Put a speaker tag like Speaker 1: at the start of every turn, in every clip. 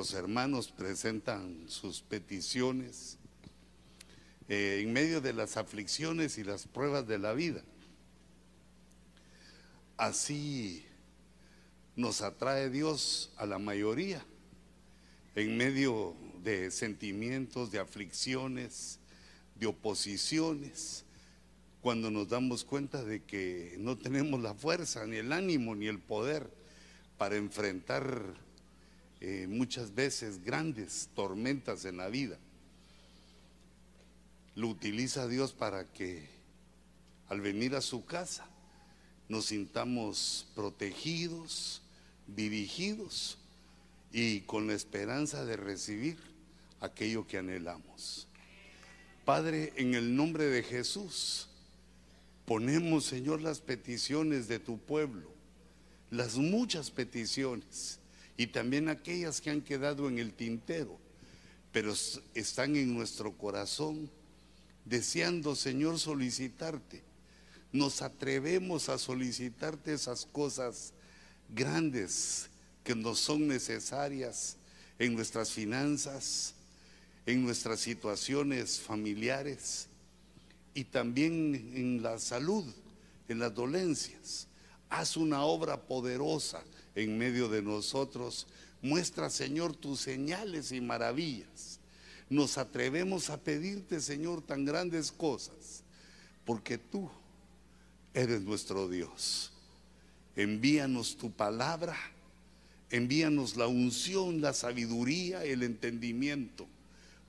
Speaker 1: Los hermanos presentan sus peticiones eh, en medio de las aflicciones y las pruebas de la vida. Así nos atrae Dios a la mayoría en medio de sentimientos, de aflicciones, de oposiciones, cuando nos damos cuenta de que no tenemos la fuerza, ni el ánimo, ni el poder para enfrentar eh, muchas veces grandes tormentas en la vida. Lo utiliza Dios para que al venir a su casa nos sintamos protegidos, dirigidos y con la esperanza de recibir aquello que anhelamos. Padre, en el nombre de Jesús, ponemos, Señor, las peticiones de tu pueblo, las muchas peticiones y también aquellas que han quedado en el tintero, pero están en nuestro corazón, deseando, Señor, solicitarte. Nos atrevemos a solicitarte esas cosas grandes que nos son necesarias en nuestras finanzas, en nuestras situaciones familiares y también en la salud, en las dolencias. Haz una obra poderosa en medio de nosotros. Muestra, Señor, tus señales y maravillas. Nos atrevemos a pedirte, Señor, tan grandes cosas, porque tú eres nuestro Dios. Envíanos tu palabra, envíanos la unción, la sabiduría, el entendimiento,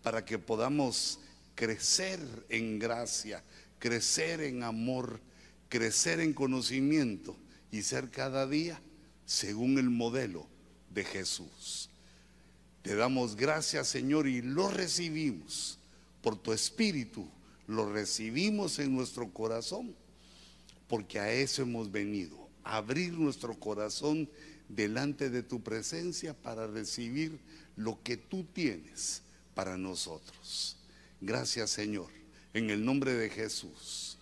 Speaker 1: para que podamos crecer en gracia, crecer en amor, crecer en conocimiento y ser cada día según el modelo de Jesús. Te damos gracias, Señor, y lo recibimos por tu Espíritu, lo recibimos en nuestro corazón, porque a eso hemos venido, abrir nuestro corazón delante de tu presencia para recibir lo que tú tienes para nosotros. Gracias Señor. En el nombre de Jesús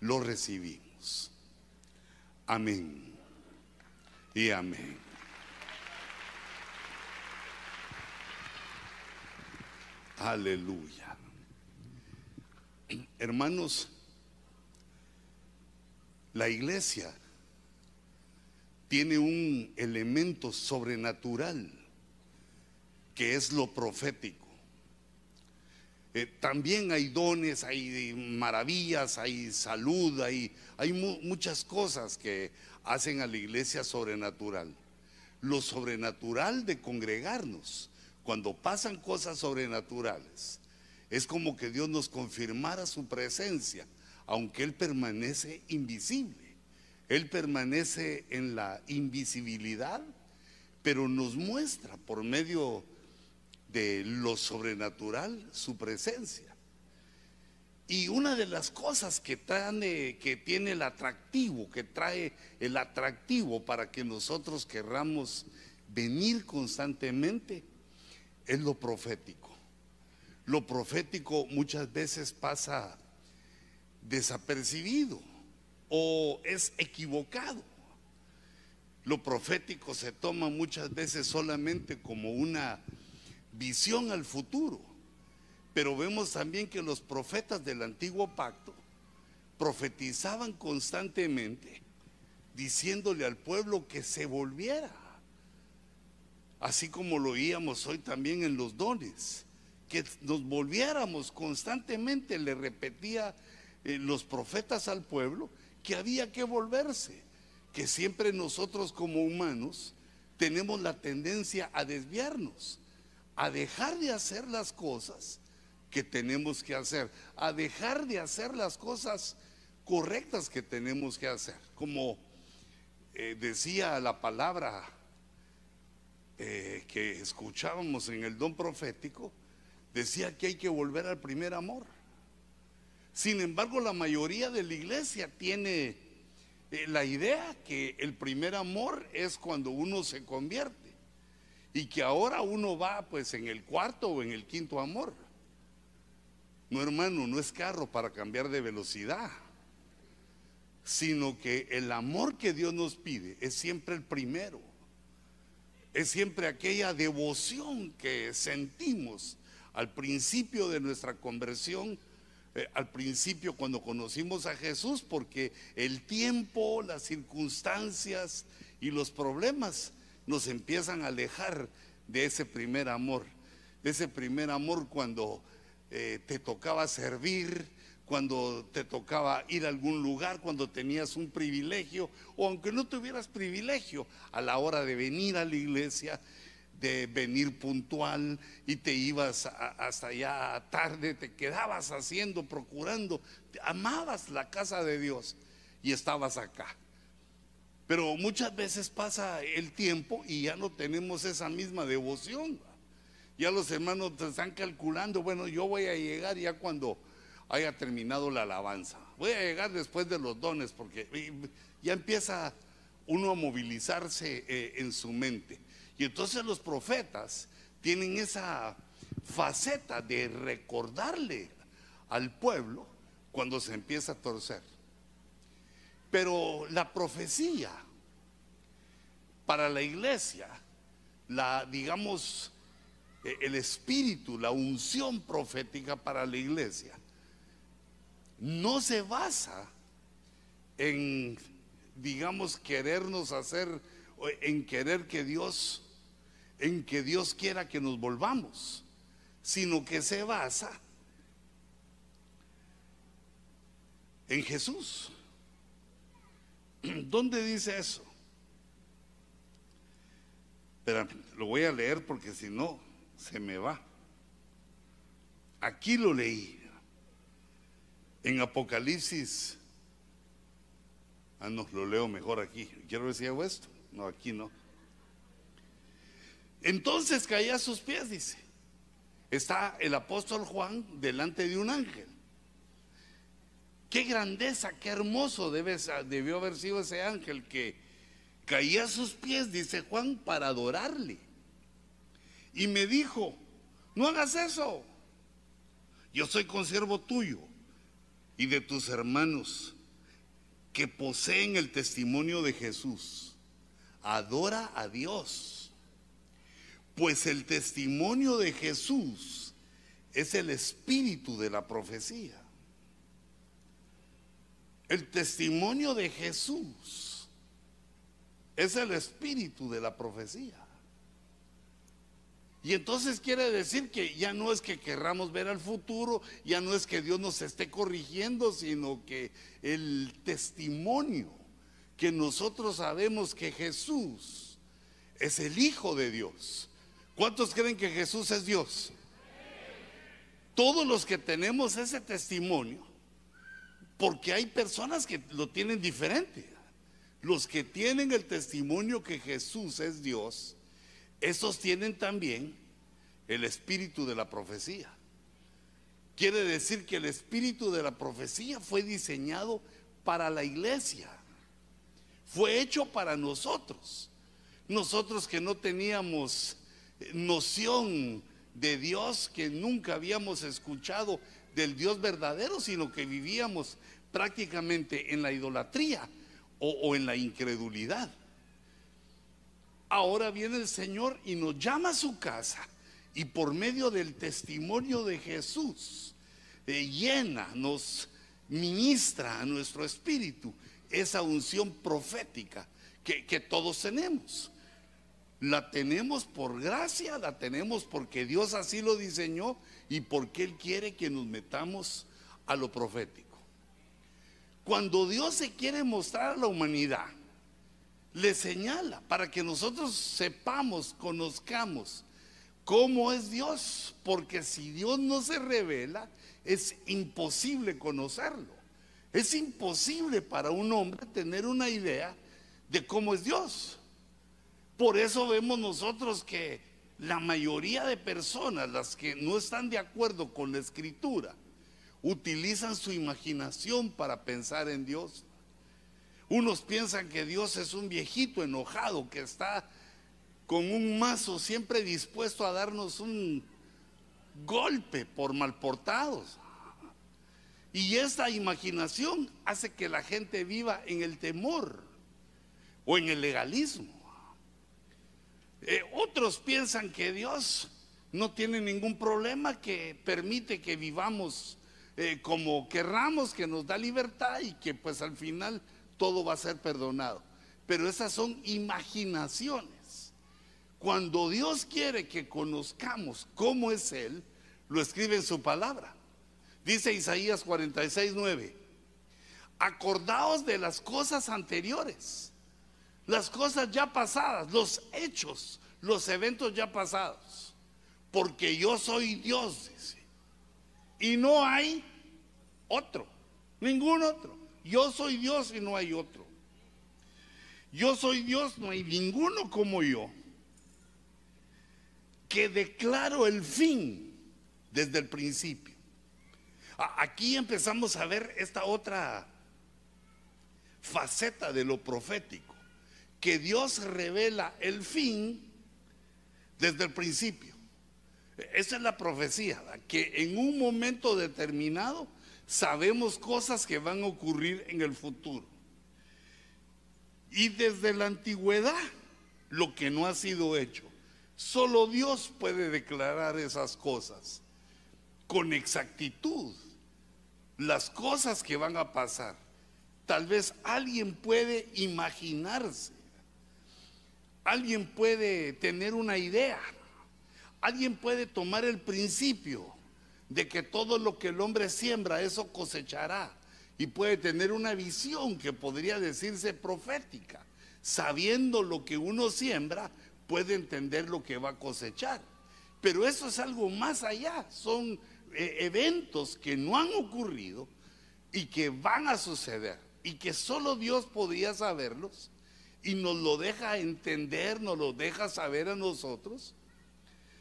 Speaker 1: lo recibimos. Amén. Y amén. Aleluya. Hermanos, la iglesia tiene un elemento sobrenatural que es lo profético. Eh, también hay dones, hay maravillas, hay salud, hay, hay muchas cosas que hacen a la iglesia sobrenatural. Lo sobrenatural de congregarnos, cuando pasan cosas sobrenaturales, es como que Dios nos confirmara su presencia, aunque Él permanece invisible. Él permanece en la invisibilidad, pero nos muestra por medio de de lo sobrenatural su presencia. Y una de las cosas que, que tiene el atractivo, que trae el atractivo para que nosotros querramos venir constantemente, es lo profético. Lo profético muchas veces pasa desapercibido o es equivocado. Lo profético se toma muchas veces solamente como una visión al futuro. Pero vemos también que los profetas del antiguo pacto profetizaban constantemente diciéndole al pueblo que se volviera. Así como lo oíamos hoy también en los dones, que nos volviéramos constantemente, le repetía eh, los profetas al pueblo que había que volverse, que siempre nosotros como humanos tenemos la tendencia a desviarnos a dejar de hacer las cosas que tenemos que hacer, a dejar de hacer las cosas correctas que tenemos que hacer. Como eh, decía la palabra eh, que escuchábamos en el don profético, decía que hay que volver al primer amor. Sin embargo, la mayoría de la iglesia tiene eh, la idea que el primer amor es cuando uno se convierte y que ahora uno va pues en el cuarto o en el quinto amor. No hermano, no es carro para cambiar de velocidad, sino que el amor que Dios nos pide es siempre el primero. es siempre aquella devoción que sentimos al principio de nuestra conversión, eh, al principio cuando conocimos a Jesús, porque el tiempo, las circunstancias y los problemas nos empiezan a alejar de ese primer amor, de ese primer amor cuando eh, te tocaba servir, cuando te tocaba ir a algún lugar, cuando tenías un privilegio, o aunque no tuvieras privilegio, a la hora de venir a la iglesia, de venir puntual y te ibas hasta allá tarde, te quedabas haciendo, procurando, amabas la casa de Dios y estabas acá. Pero muchas veces pasa el tiempo y ya no tenemos esa misma devoción. Ya los hermanos están calculando, bueno, yo voy a llegar ya cuando haya terminado la alabanza. Voy a llegar después de los dones porque ya empieza uno a movilizarse eh, en su mente. Y entonces los profetas tienen esa faceta de recordarle al pueblo cuando se empieza a torcer. Pero la profecía para la iglesia, la digamos e, el espíritu, la unción profética para la iglesia no se basa en digamos querernos hacer en querer que Dios en que Dios quiera que nos volvamos, sino que se basa en Jesús. ¿Dónde dice eso? Pero lo voy a leer porque si no, se me va. Aquí lo leí. En Apocalipsis. Ah, no, lo leo mejor aquí. Quiero decir esto. No, aquí no. Entonces caía a sus pies, dice. Está el apóstol Juan delante de un ángel. Qué grandeza, qué hermoso debe, debió haber sido ese ángel que caía a sus pies, dice Juan, para adorarle. Y me dijo, no hagas eso. Yo soy consiervo tuyo y de tus hermanos que poseen el testimonio de Jesús. Adora a Dios pues el testimonio de Jesús es el espíritu de la profecía. El testimonio de Jesús es el espíritu de la profecía. Y entonces quiere decir que ya no es que querramos ver al futuro, ya no es que Dios nos esté corrigiendo, sino que el testimonio que nosotros sabemos que Jesús es el Hijo de Dios, ¿Cuántos creen que Jesús es Dios? Todos los que tenemos ese testimonio, porque hay personas que lo tienen diferente. Los que tienen el testimonio que Jesús es Dios, esos tienen también el espíritu de la profecía. Quiere decir que el espíritu de la profecía fue diseñado para la iglesia. Fue hecho para nosotros. Nosotros que no teníamos noción de Dios que nunca habíamos escuchado del Dios verdadero, sino que vivíamos prácticamente en la idolatría o, en la incredulidad. Ahora viene el Señor y nos llama a su casa y por medio del testimonio de Jesús eh, llena, nos ministra a nuestro espíritu esa unción profética que todos tenemos. La tenemos por gracia, la tenemos porque Dios así lo diseñó y porque Él quiere que nos metamos a lo profético. Cuando Dios se quiere mostrar a la humanidad, le señala para que nosotros sepamos, conozcamos cómo es Dios, porque si Dios no se revela, es imposible conocerlo. Es imposible para un hombre tener una idea de cómo es Dios. Por eso vemos nosotros que la mayoría de personas, las que no están de acuerdo con la escritura, utilizan su imaginación para pensar en Dios. Unos piensan que Dios es un viejito enojado que está con un mazo siempre dispuesto a darnos un golpe por malportados. Y esta imaginación hace que la gente viva en el temor o en el legalismo. Eh, otros piensan que Dios no tiene ningún problema, que permite que vivamos eh, como querramos, que nos da libertad y que pues al final todo va a ser perdonado. Pero esas son imaginaciones. Cuando Dios quiere que conozcamos cómo es Él, lo escribe en su palabra. Dice Isaías 46, 9. Acordaos de las cosas anteriores, las cosas ya pasadas, los hechos, los eventos ya pasados. Porque yo soy Dios, dice. Y no hay otro, ningún otro. Yo soy Dios y no hay otro. Yo soy Dios, no hay ninguno como yo. Que declaro el fin desde el principio. Aquí empezamos a ver esta otra faceta de lo profético, que Dios revela el fin desde el principio. Esa es la profecía, que en un momento determinado sabemos cosas que van a ocurrir en el futuro. Y desde la antigüedad, lo que no ha sido hecho, solo Dios puede declarar esas cosas con exactitud, las cosas que van a pasar. Tal vez alguien puede imaginarse, alguien puede tener una idea, alguien puede tomar el principio de que todo lo que el hombre siembra, eso cosechará. Y puede tener una visión que podría decirse profética. Sabiendo lo que uno siembra, puede entender lo que va a cosechar. Pero eso es algo más allá. Son eh, eventos que no han ocurrido y que van a suceder y que solo Dios podría saberlos y nos lo deja entender, nos lo deja saber a nosotros,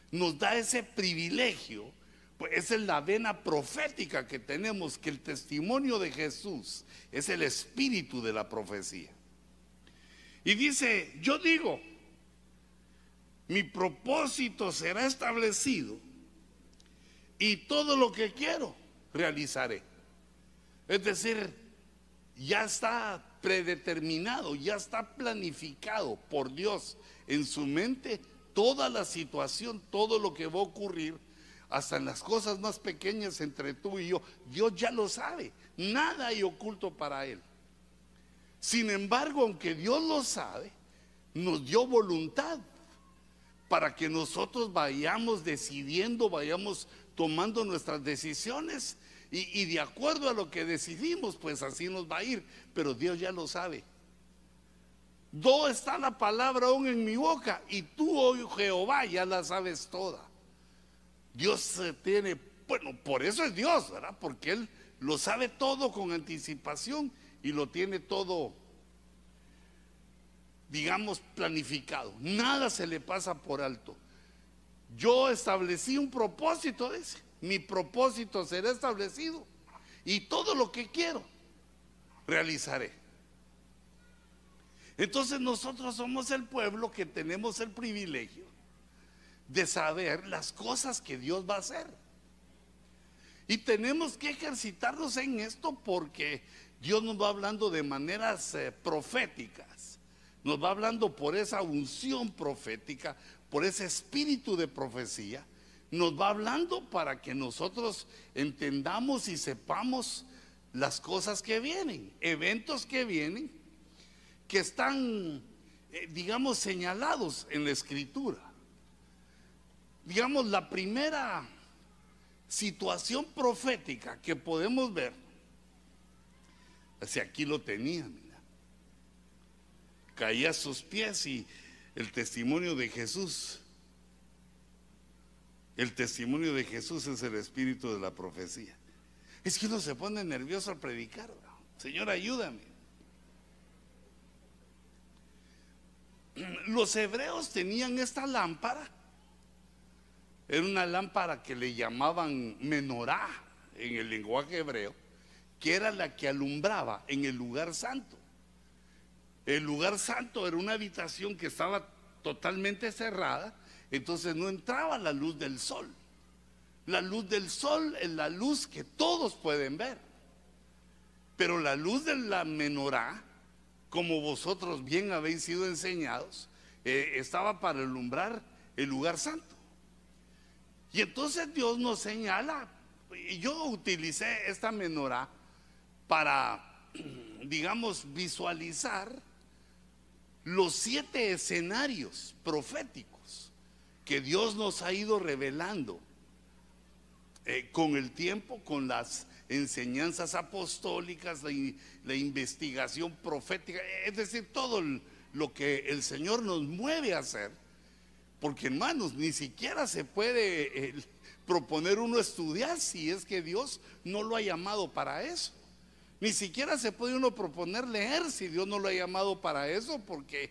Speaker 1: nos da ese privilegio, pues esa es la vena profética que tenemos, que el testimonio de Jesús es el espíritu de la profecía. Y dice, yo digo, mi propósito será establecido y todo lo que quiero realizaré. Es decir, ya está predeterminado, ya está planificado por Dios en su mente toda la situación, todo lo que va a ocurrir, hasta en las cosas más pequeñas entre tú y yo. Dios ya lo sabe, nada hay oculto para Él. Sin embargo, aunque Dios lo sabe, nos dio voluntad para que nosotros vayamos decidiendo, vayamos tomando nuestras decisiones y, de acuerdo a lo que decidimos, pues así nos va a ir. Pero Dios ya lo sabe. Do está la palabra aún en mi boca y tú, oh Jehová, ya la sabes toda. Dios tiene, bueno, por eso es Dios, ¿verdad? Porque Él lo sabe todo con anticipación y lo tiene todo, digamos, planificado. Nada se le pasa por alto. Yo establecí un propósito, dice. Mi propósito será establecido. Y todo lo que quiero, realizaré. Entonces nosotros somos el pueblo que tenemos el privilegio de saber las cosas que Dios va a hacer. Y tenemos que ejercitarnos en esto porque Dios nos va hablando de maneras eh, proféticas. Nos va hablando por esa unción profética, por ese espíritu de profecía, nos va hablando para que nosotros entendamos y sepamos las cosas que vienen, eventos que vienen, que están, eh, digamos, señalados en la escritura. Digamos, la primera situación profética que podemos ver, hacia aquí lo tenía, mira, caía a sus pies y el testimonio de Jesús. El testimonio de Jesús es el espíritu de la profecía. Es que uno se pone nervioso al predicar. Señor, ayúdame. Los hebreos tenían esta lámpara. Era una lámpara que le llamaban menorá en el lenguaje hebreo, que era la que alumbraba en el lugar santo. El lugar santo era una habitación que estaba totalmente cerrada, entonces no entraba la luz del sol. La luz del sol es la luz que todos pueden ver. Pero la luz de la menorá, como vosotros bien habéis sido enseñados, eh, estaba para alumbrar el lugar santo. Y entonces Dios nos señala, y yo utilicé esta menorá para, digamos, visualizar los siete escenarios proféticos que Dios nos ha ido revelando eh, con el tiempo, con las enseñanzas apostólicas, la, investigación profética, es decir, todo lo que el Señor nos mueve a hacer, porque hermanos, ni siquiera se puede eh, proponer uno estudiar si es que Dios no lo ha llamado para eso. Ni siquiera se puede uno proponer leer si Dios no lo ha llamado para eso, porque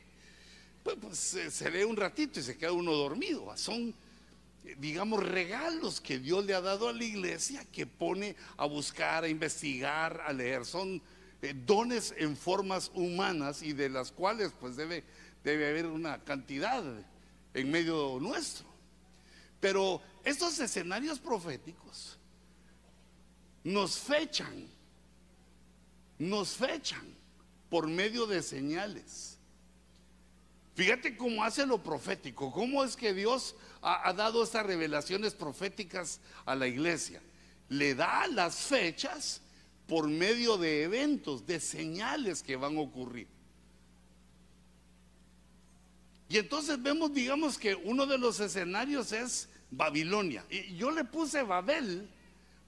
Speaker 1: pues, pues se, lee un ratito y se queda uno dormido. Son, digamos, regalos que Dios le ha dado a la iglesia que pone a buscar, a investigar, a leer. Son eh, dones en formas humanas y de las cuales pues debe, debe haber una cantidad en medio nuestro. Pero estos escenarios proféticos nos fechan nos fechan por medio de señales. Fíjate cómo hace lo profético, cómo es que Dios ha, dado estas revelaciones proféticas a la iglesia. Le da las fechas por medio de eventos, de señales que van a ocurrir. Y entonces vemos, digamos que uno de los escenarios es Babilonia. Y yo le puse Babel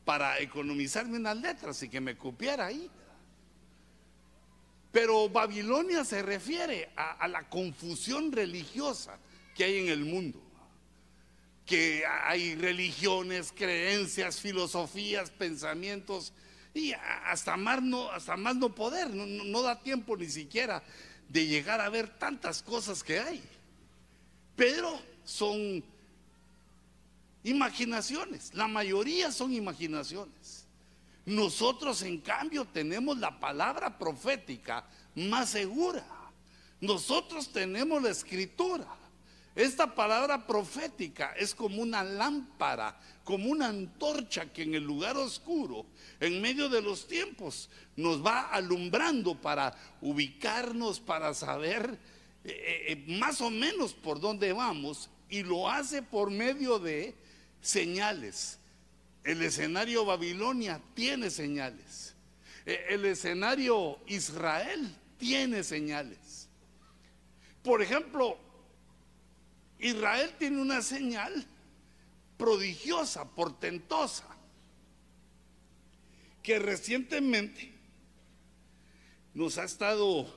Speaker 1: para economizarme unas letras y que me cupiera ahí. Pero Babilonia se refiere a, la confusión religiosa que hay en el mundo. Que hay religiones, creencias, filosofías, pensamientos y hasta más no, hasta más no poder. No, da tiempo ni siquiera de llegar a ver tantas cosas que hay. Pero son imaginaciones. La mayoría son imaginaciones. Nosotros en cambio tenemos la palabra profética más segura. Nosotros tenemos la escritura. Esta palabra profética es como una lámpara, como una antorcha que en el lugar oscuro, en medio de los tiempos, nos va alumbrando para ubicarnos, para saber eh, eh, eh, más o menos por dónde vamos y lo hace por medio de señales. El escenario Babilonia tiene señales. E, el escenario Israel tiene señales. Por ejemplo, Israel tiene una señal prodigiosa, portentosa, que recientemente nos ha estado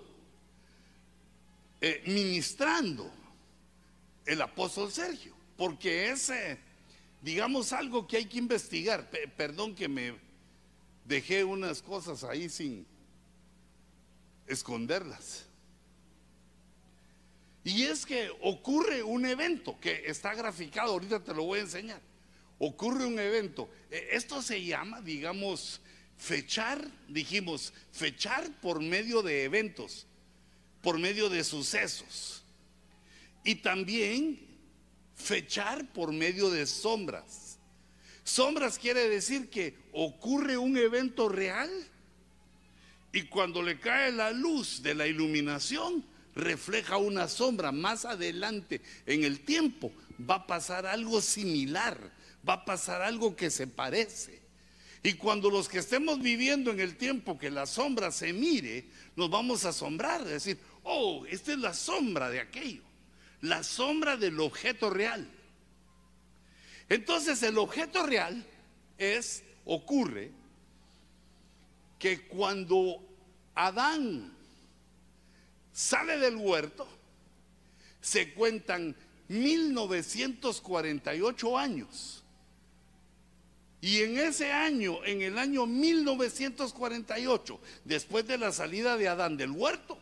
Speaker 1: eh, ministrando el apóstol Sergio, porque ese digamos algo que hay que investigar. perdón que me dejé unas cosas ahí sin esconderlas. Y es que ocurre un evento que está graficado, ahorita te lo voy a enseñar. Ocurre un evento. E, esto se llama, digamos, fechar, dijimos, fechar por medio de eventos, por medio de sucesos. Y también fechar por medio de sombras. Sombras quiere decir que ocurre un evento real y cuando le cae la luz de la iluminación, refleja una sombra. Más adelante en el tiempo va a pasar algo similar, va a pasar algo que se parece. Y cuando los que estemos viviendo en el tiempo que la sombra se mire, nos vamos a asombrar, decir, oh, esta es la sombra de aquello la sombra del objeto real. Entonces el objeto real es, ocurre, que cuando Adán sale del huerto, se cuentan 1948 años. Y en ese año, en el año 1948, después de la salida de Adán del huerto,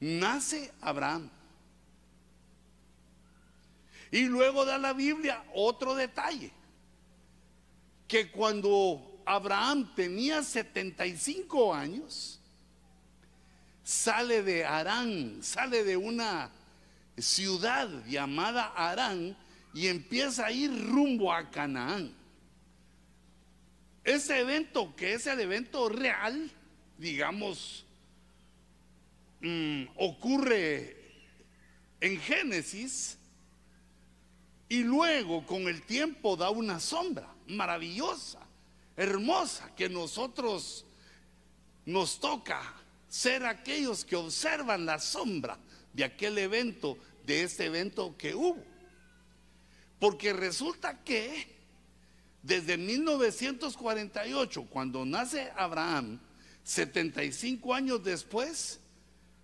Speaker 1: nace Abraham. Y luego da la Biblia otro detalle, que cuando Abraham tenía 75 años, sale de Arán, sale de una ciudad llamada Arán y empieza a ir rumbo a Canaán. Ese evento, que es el evento real, digamos, mm, ocurre en Génesis y luego con el tiempo da una sombra maravillosa, hermosa, que nosotros nos toca ser aquellos que observan la sombra de aquel evento, de este evento que hubo. Porque resulta que desde 1948, cuando nace Abraham, 75 años después,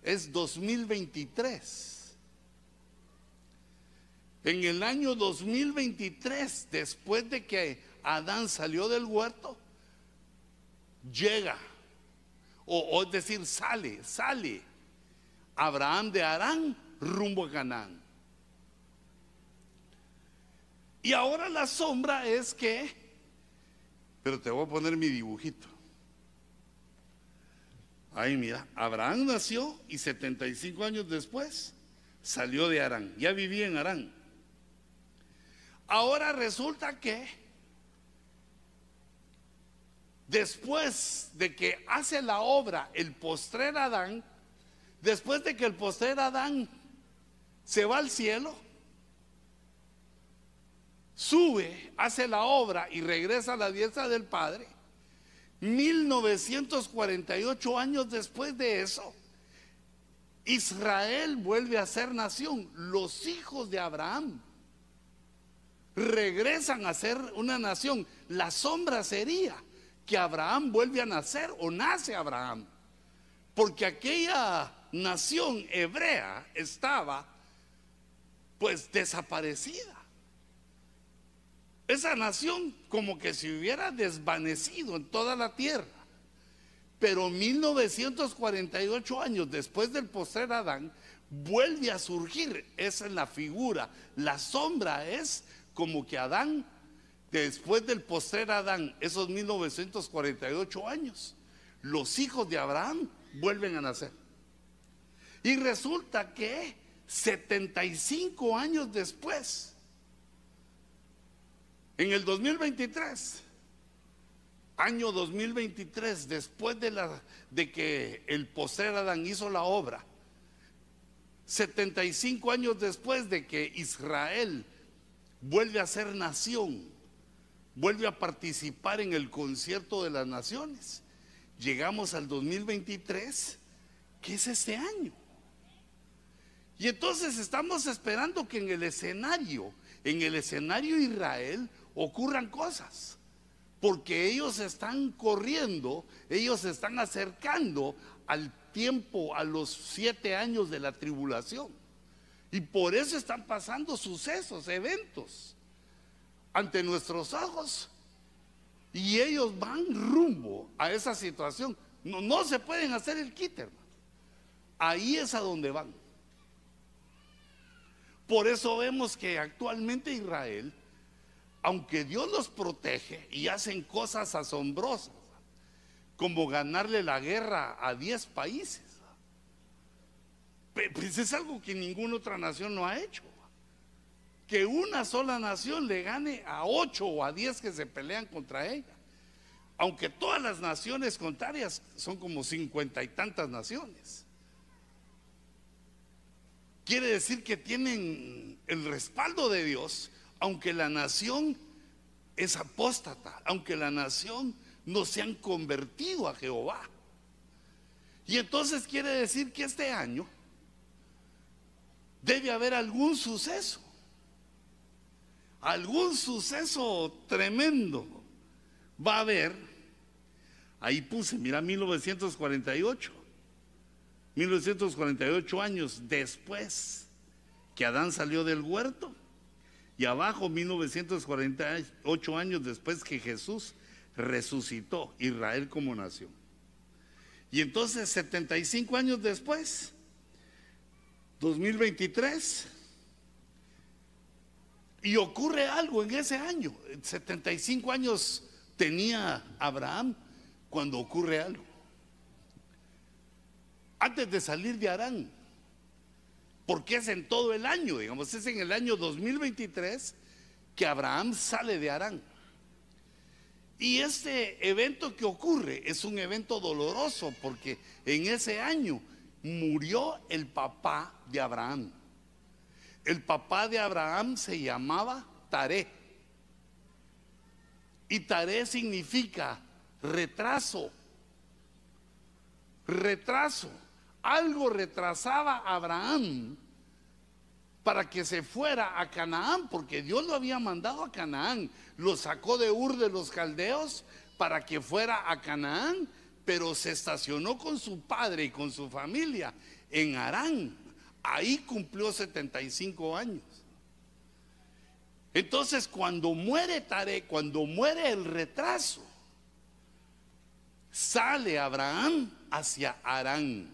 Speaker 1: es 2023. En el año 2023, después de que Adán salió del huerto, llega, o, es decir, sale, sale Abraham de Arán rumbo a Canaán. Y ahora la sombra es que, pero te voy a poner mi dibujito. Ahí mira, Abraham nació y 75 años después salió de Arán, ya vivía en Arán. Ahora resulta que después de que hace la obra el postrer Adán, después de que el postrer Adán se va al cielo, sube, hace la obra y regresa a la diestra del Padre, 1948 años después de eso, Israel vuelve a ser nación, los hijos de Abraham regresan a ser una nación. La sombra sería que Abraham vuelve a nacer o nace Abraham. Porque aquella nación hebrea estaba pues desaparecida. Esa nación como que se hubiera desvanecido en toda la tierra. Pero 1948 años después del postrer Adán, vuelve a surgir. Esa es la figura. La sombra es como que Adán, después del postrer Adán, esos 1948 años, los hijos de Abraham vuelven a nacer. Y resulta que 75 años después, en el 2023, año 2023, después de, la, de que el postrer Adán hizo la obra, 75 años después de que Israel vuelve a ser nación, vuelve a participar en el concierto de las naciones. Llegamos al 2023, que es este año. Y entonces estamos esperando que en el escenario, en el escenario Israel, ocurran cosas. Porque ellos están corriendo, ellos están acercando al tiempo, a los siete años de la tribulación. Y por eso están pasando sucesos, eventos ante nuestros ojos. Y ellos van rumbo a esa situación. No, no se pueden hacer el quite, Ahí es a donde van. Por eso vemos que actualmente Israel, aunque Dios los protege y hacen cosas asombrosas, como ganarle la guerra a 10 países, pues es algo que ninguna otra nación no ha hecho. Que una sola nación le gane a ocho o a diez que se pelean contra ella. Aunque todas las naciones contrarias son como cincuenta y tantas naciones. Quiere decir que tienen el respaldo de Dios, aunque la nación es apóstata, aunque la nación no se han convertido a Jehová. Y entonces quiere decir que este año debe haber algún suceso. Algún suceso tremendo va a haber. Ahí puse, mira, 1948. 1948 años después que Adán salió del huerto. Y abajo 1948 años después que Jesús resucitó Israel como nación. Y entonces 75 años después 2023. Y ocurre algo en ese año. 75 años tenía Abraham cuando ocurre algo. Antes de salir de Arán. Porque es en todo el año, digamos, es en el año 2023 que Abraham sale de Arán. Y este evento que ocurre es un evento doloroso porque en ese año murió el papá de Abraham. El papá de Abraham se llamaba Taré. Y Taré significa retraso. Retraso. Algo retrasaba a Abraham para que se fuera a Canaán, porque Dios lo había mandado a Canaán. Lo sacó de Ur de los Caldeos para que fuera a Canaán, pero se estacionó con su padre y con su familia en Arán. Ahí cumplió 75 años. Entonces, cuando muere Tare, cuando muere el retraso, sale Abraham hacia Arán.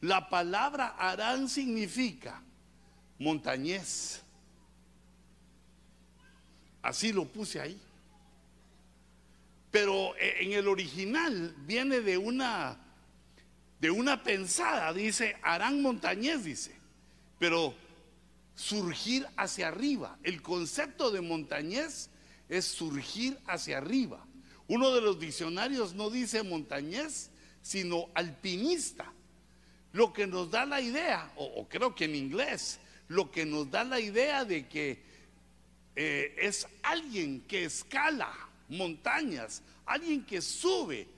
Speaker 1: La palabra Arán significa montañés. Así lo puse ahí. Pero eh, en el original viene de una de una pensada, dice Arán montañés, dice. Pero surgir hacia arriba. El concepto de montañés es surgir hacia arriba. Uno de los diccionarios no dice montañés, sino alpinista. Lo que nos da la idea, o, creo que en inglés, lo que nos da la idea de que eh, es alguien que escala montañas, alguien que sube,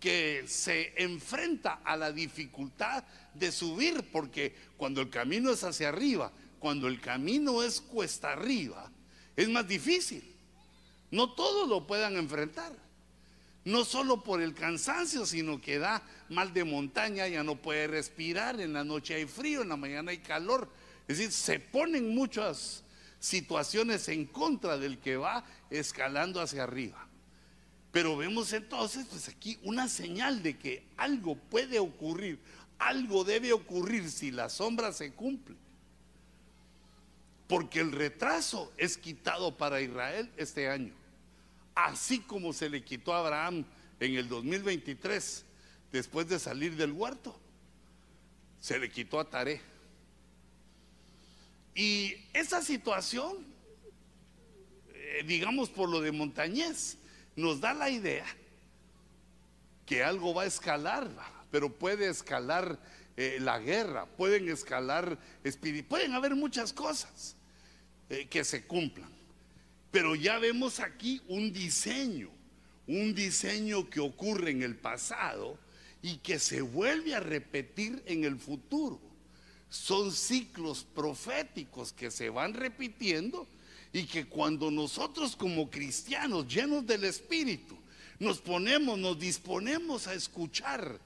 Speaker 1: que se enfrenta a la dificultad de subir, porque cuando el camino es hacia arriba, cuando el camino es cuesta arriba, es más difícil. No todos lo puedan enfrentar. No solo por el cansancio, sino que da mal de montaña, ya no puede respirar, en la noche hay frío, en la mañana hay calor. Es decir, se ponen muchas situaciones en contra del que va escalando hacia arriba. Pero vemos entonces, pues aquí una señal de que algo puede ocurrir, algo debe ocurrir si la sombra se cumple. Porque el retraso es quitado para Israel este año. Así como se le quitó a Abraham en el 2023 después de salir del huerto. Se le quitó a Taré. Y esa situación, eh, digamos por lo de Montañés, nos da la idea que algo va a escalar, pero puede escalar eh, la guerra, pueden escalar pueden haber muchas cosas eh, que se cumplan. Pero ya vemos aquí un diseño, un diseño que ocurre en el pasado y que se vuelve a repetir en el futuro. Son ciclos proféticos que se van repitiendo y que cuando nosotros como cristianos llenos del Espíritu nos ponemos, nos disponemos a escuchar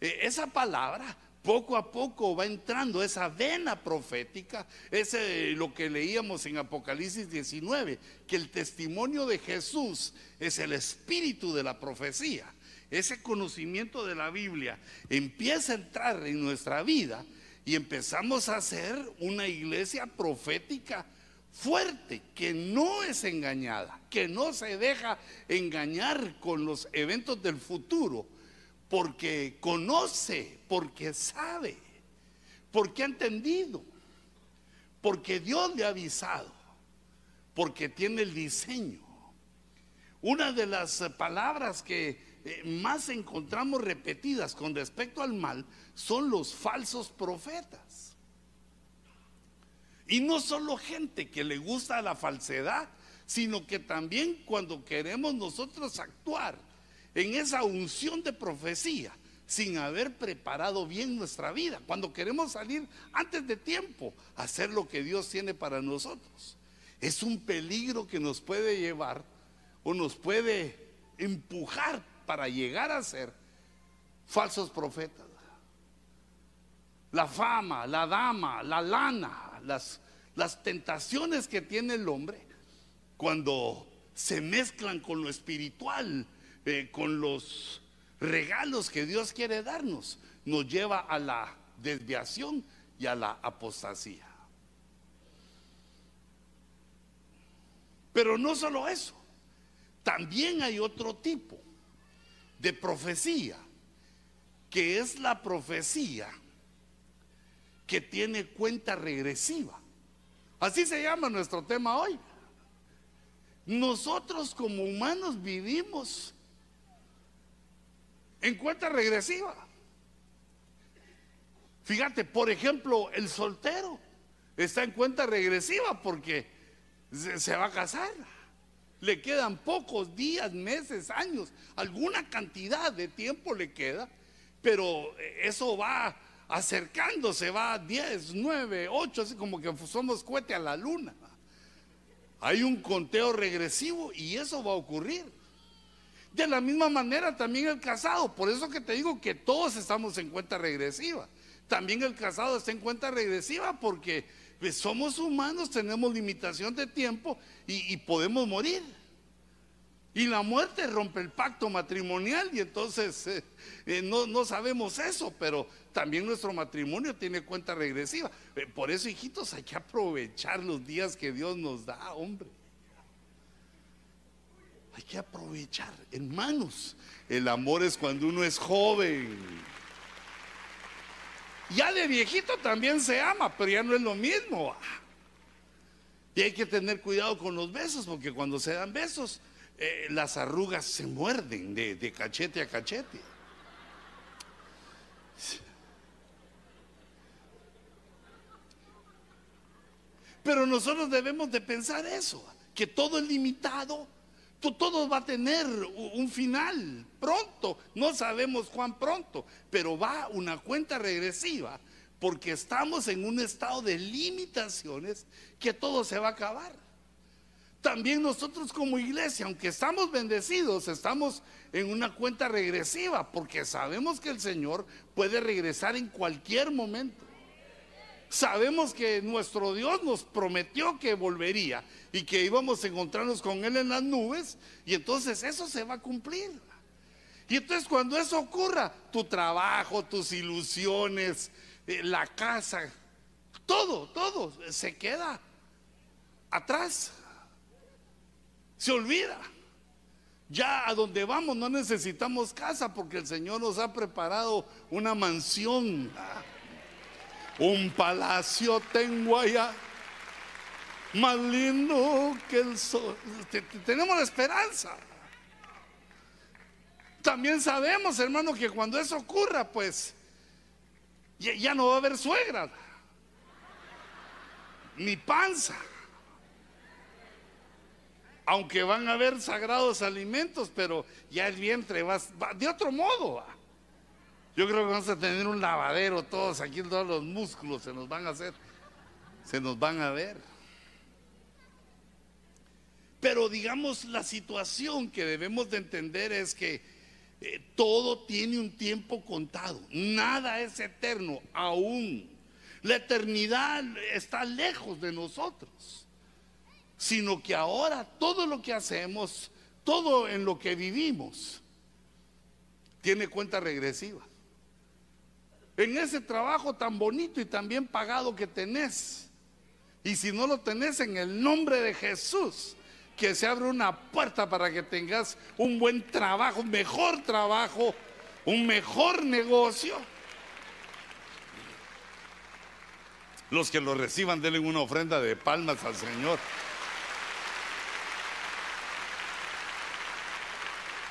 Speaker 1: eh, esa palabra, poco a poco va entrando esa vena profética, ese lo que leíamos en Apocalipsis 19, que el testimonio de Jesús es el espíritu de la profecía. Ese conocimiento de la Biblia empieza a entrar en nuestra vida y empezamos a ser una iglesia profética fuerte, que no es engañada, que no se deja engañar con los eventos del futuro, porque conoce, porque sabe, porque ha entendido, porque Dios le ha avisado, porque tiene el diseño. Una de las palabras que eh, más encontramos repetidas con respecto al mal son los falsos profetas. Y no solo gente que le gusta la falsedad, sino que también cuando queremos nosotros actuar en esa unción de profecía, sin haber preparado bien nuestra vida, cuando queremos salir antes de tiempo a hacer lo que Dios tiene para nosotros. Es un peligro que nos puede llevar o nos puede empujar para llegar a ser falsos profetas. La fama, la dama, la lana, las, las tentaciones que tiene el hombre cuando se mezclan con lo espiritual, eh, con los regalos que Dios quiere darnos, nos lleva a la desviación y a la apostasía. Pero no solo eso, también hay otro tipo de profecía, que es la profecía que tiene cuenta regresiva. Así se llama nuestro tema hoy. Nosotros como humanos vivimos en cuenta regresiva. Fíjate, por ejemplo, el soltero está en cuenta regresiva porque se, va a casar. Le quedan pocos días, meses, años, alguna cantidad de tiempo le queda, pero eso va acercándose, va a 10, 9, 8, así como que somos cohete a la luna. Hay un conteo regresivo y eso va a ocurrir. De la misma manera también el casado, por eso que te digo que todos estamos en cuenta regresiva. También el casado está en cuenta regresiva porque pues, somos humanos, tenemos limitación de tiempo y, podemos morir. Y la muerte rompe el pacto matrimonial y entonces eh, eh, no, no, sabemos eso, pero también nuestro matrimonio tiene cuenta regresiva. Eh, por eso, hijitos, hay que aprovechar los días que Dios nos da, hombre. Hay que aprovechar, hermanos. El amor es cuando uno es joven. Ya de viejito también se ama, pero ya no es lo mismo. Y hay que tener cuidado con los besos, porque cuando se dan besos, eh, las arrugas se muerden de, de cachete a cachete. Pero nosotros debemos de pensar eso, que todo es limitado todo va a tener un final pronto. No sabemos cuán pronto, pero va una cuenta regresiva porque estamos en un estado de limitaciones que todo se va a acabar. También nosotros como iglesia, aunque estamos bendecidos, estamos en una cuenta regresiva porque sabemos que el Señor puede regresar en cualquier momento. Sabemos que nuestro Dios nos prometió que volvería y que íbamos a encontrarnos con Él en las nubes y entonces eso se va a cumplir. Y entonces cuando eso ocurra, tu trabajo, tus ilusiones, eh, la casa, todo, todo se queda atrás. Se olvida. Ya a donde vamos no necesitamos casa porque el Señor nos ha preparado una mansión. Un palacio tengo allá, más lindo que el sol. Tenemos la esperanza. También sabemos, hermano, que cuando eso ocurra, pues ya, no va a haber suegra, ni panza. Aunque van a haber sagrados alimentos, pero ya el vientre va, de otro modo. Yo creo que vamos a tener un lavadero todos, aquí todos los músculos se nos van a hacer, se nos van a ver. Pero digamos, la situación que debemos de entender es que eh, todo tiene un tiempo contado, nada es eterno aún. La eternidad está lejos de nosotros, sino que ahora todo lo que hacemos, todo en lo que vivimos, tiene cuenta regresiva en ese trabajo tan bonito y tan bien pagado que tenés. Y si no lo tenés en el nombre de Jesús, que se abre una puerta para que tengas un buen trabajo, un mejor trabajo, un mejor negocio. Los que lo reciban, denle una ofrenda de palmas al Señor.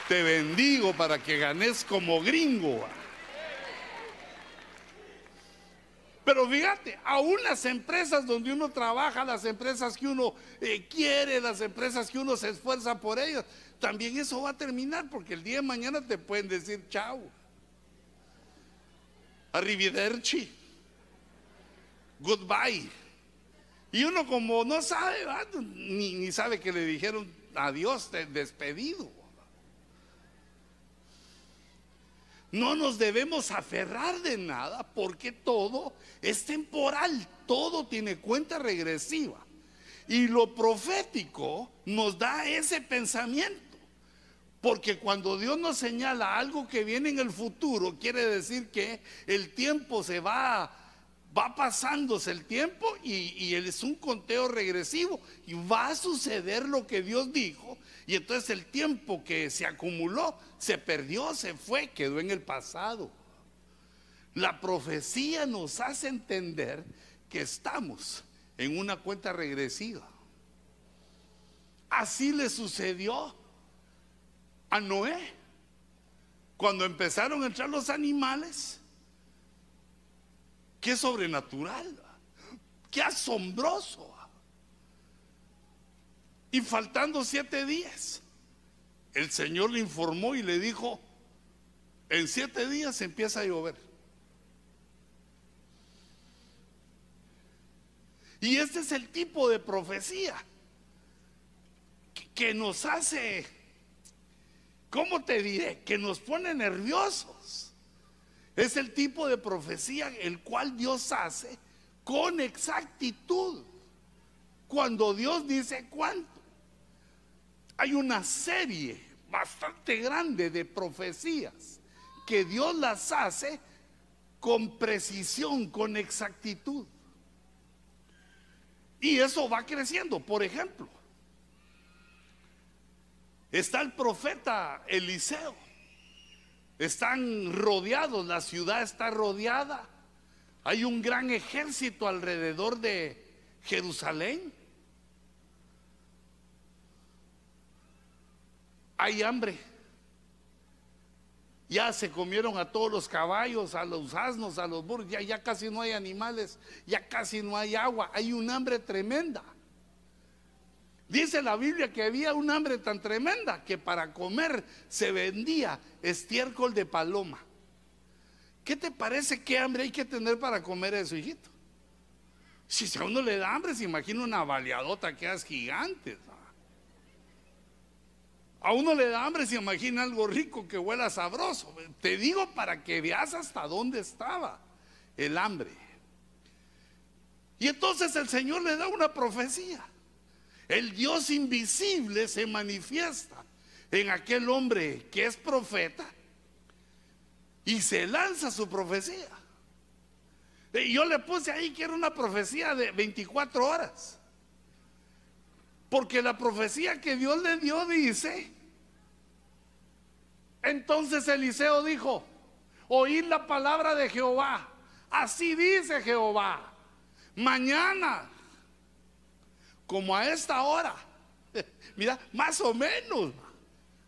Speaker 1: Te bendigo para que ganes como gringo. Pero fíjate, aún las empresas donde uno trabaja, las empresas que uno eh, quiere, las empresas que uno se esfuerza por ellas, también eso va a terminar porque el día de mañana te pueden decir chao. Arrivederci. Goodbye. Y uno como no sabe, ni, ni sabe que le dijeron adiós, despedido. No nos debemos aferrar de nada porque todo es temporal, todo tiene cuenta regresiva. Y lo profético nos da ese pensamiento. Porque cuando Dios nos señala algo que viene en el futuro, quiere decir que el tiempo se va, va pasándose el tiempo y, y es un conteo regresivo y va a suceder lo que Dios dijo y entonces el tiempo que se acumuló se perdió, se fue, quedó en el pasado. La profecía nos hace entender que estamos en una cuenta regresiva. Así le sucedió a Noé. Cuando empezaron a entrar los animales, Qué sobrenatural, qué asombroso. Y faltando siete días, el Señor le informó y le dijo, en siete días empieza a llover. Y este es el tipo de profecía que nos hace, ¿cómo te diré? Que nos pone nerviosos. Es el tipo de profecía el cual Dios hace con exactitud. Cuando Dios dice cuánto. Hay una serie bastante grande de profecías que Dios las hace con precisión, con exactitud. Y eso va creciendo. Por ejemplo, está el profeta Eliseo. Están rodeados, la ciudad está rodeada. Hay un gran ejército alrededor de Jerusalén. Hay hambre. Ya se comieron a todos los caballos, a los asnos, a los burros, ya, ya casi no hay animales, ya casi no hay agua, hay un hambre tremenda. Dice la Biblia que había un hambre tan tremenda que para comer se vendía estiércol de paloma. ¿Qué te parece qué hambre hay que tener para comer eso, hijito? Si a uno le da hambre, se imagina una baleadota que es gigante. A uno le da hambre, se imagina algo rico que huela sabroso. Te digo para que veas hasta dónde estaba el hambre. Y entonces el Señor le da una profecía. El Dios invisible se manifiesta en aquel hombre que es profeta y se lanza su profecía. Yo le puse ahí que era una profecía de 24 horas. Porque la profecía que Dios le dio dice, entonces Eliseo dijo, oíd la palabra de Jehová. Así dice Jehová, mañana, como a esta hora, mira, más o menos,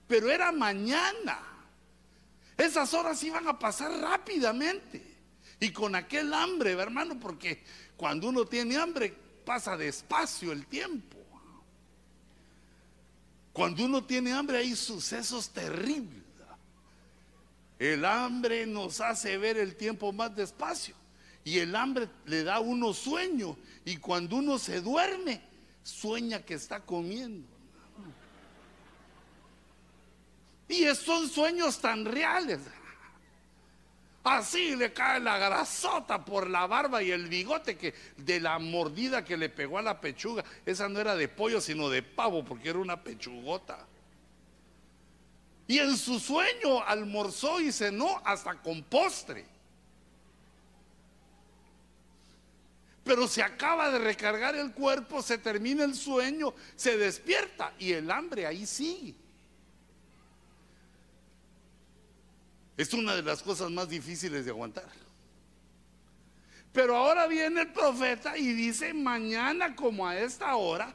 Speaker 1: pero era mañana. Esas horas iban a pasar rápidamente. Y con aquel hambre, hermano, porque cuando uno tiene hambre pasa despacio el tiempo. Cuando uno tiene hambre hay sucesos terribles. El hambre nos hace ver el tiempo más despacio. Y el hambre le da a uno sueño. Y cuando uno se duerme, sueña que está comiendo. Y son sueños tan reales. Así le cae la grasota por la barba y el bigote que de la mordida que le pegó a la pechuga. Esa no era de pollo, sino de pavo, porque era una pechugota. Y en su sueño almorzó y cenó hasta con postre. Pero se acaba de recargar el cuerpo, se termina el sueño, se despierta y el hambre ahí sigue. Es una de las cosas más difíciles de aguantar. Pero ahora viene el profeta y dice, mañana como a esta hora,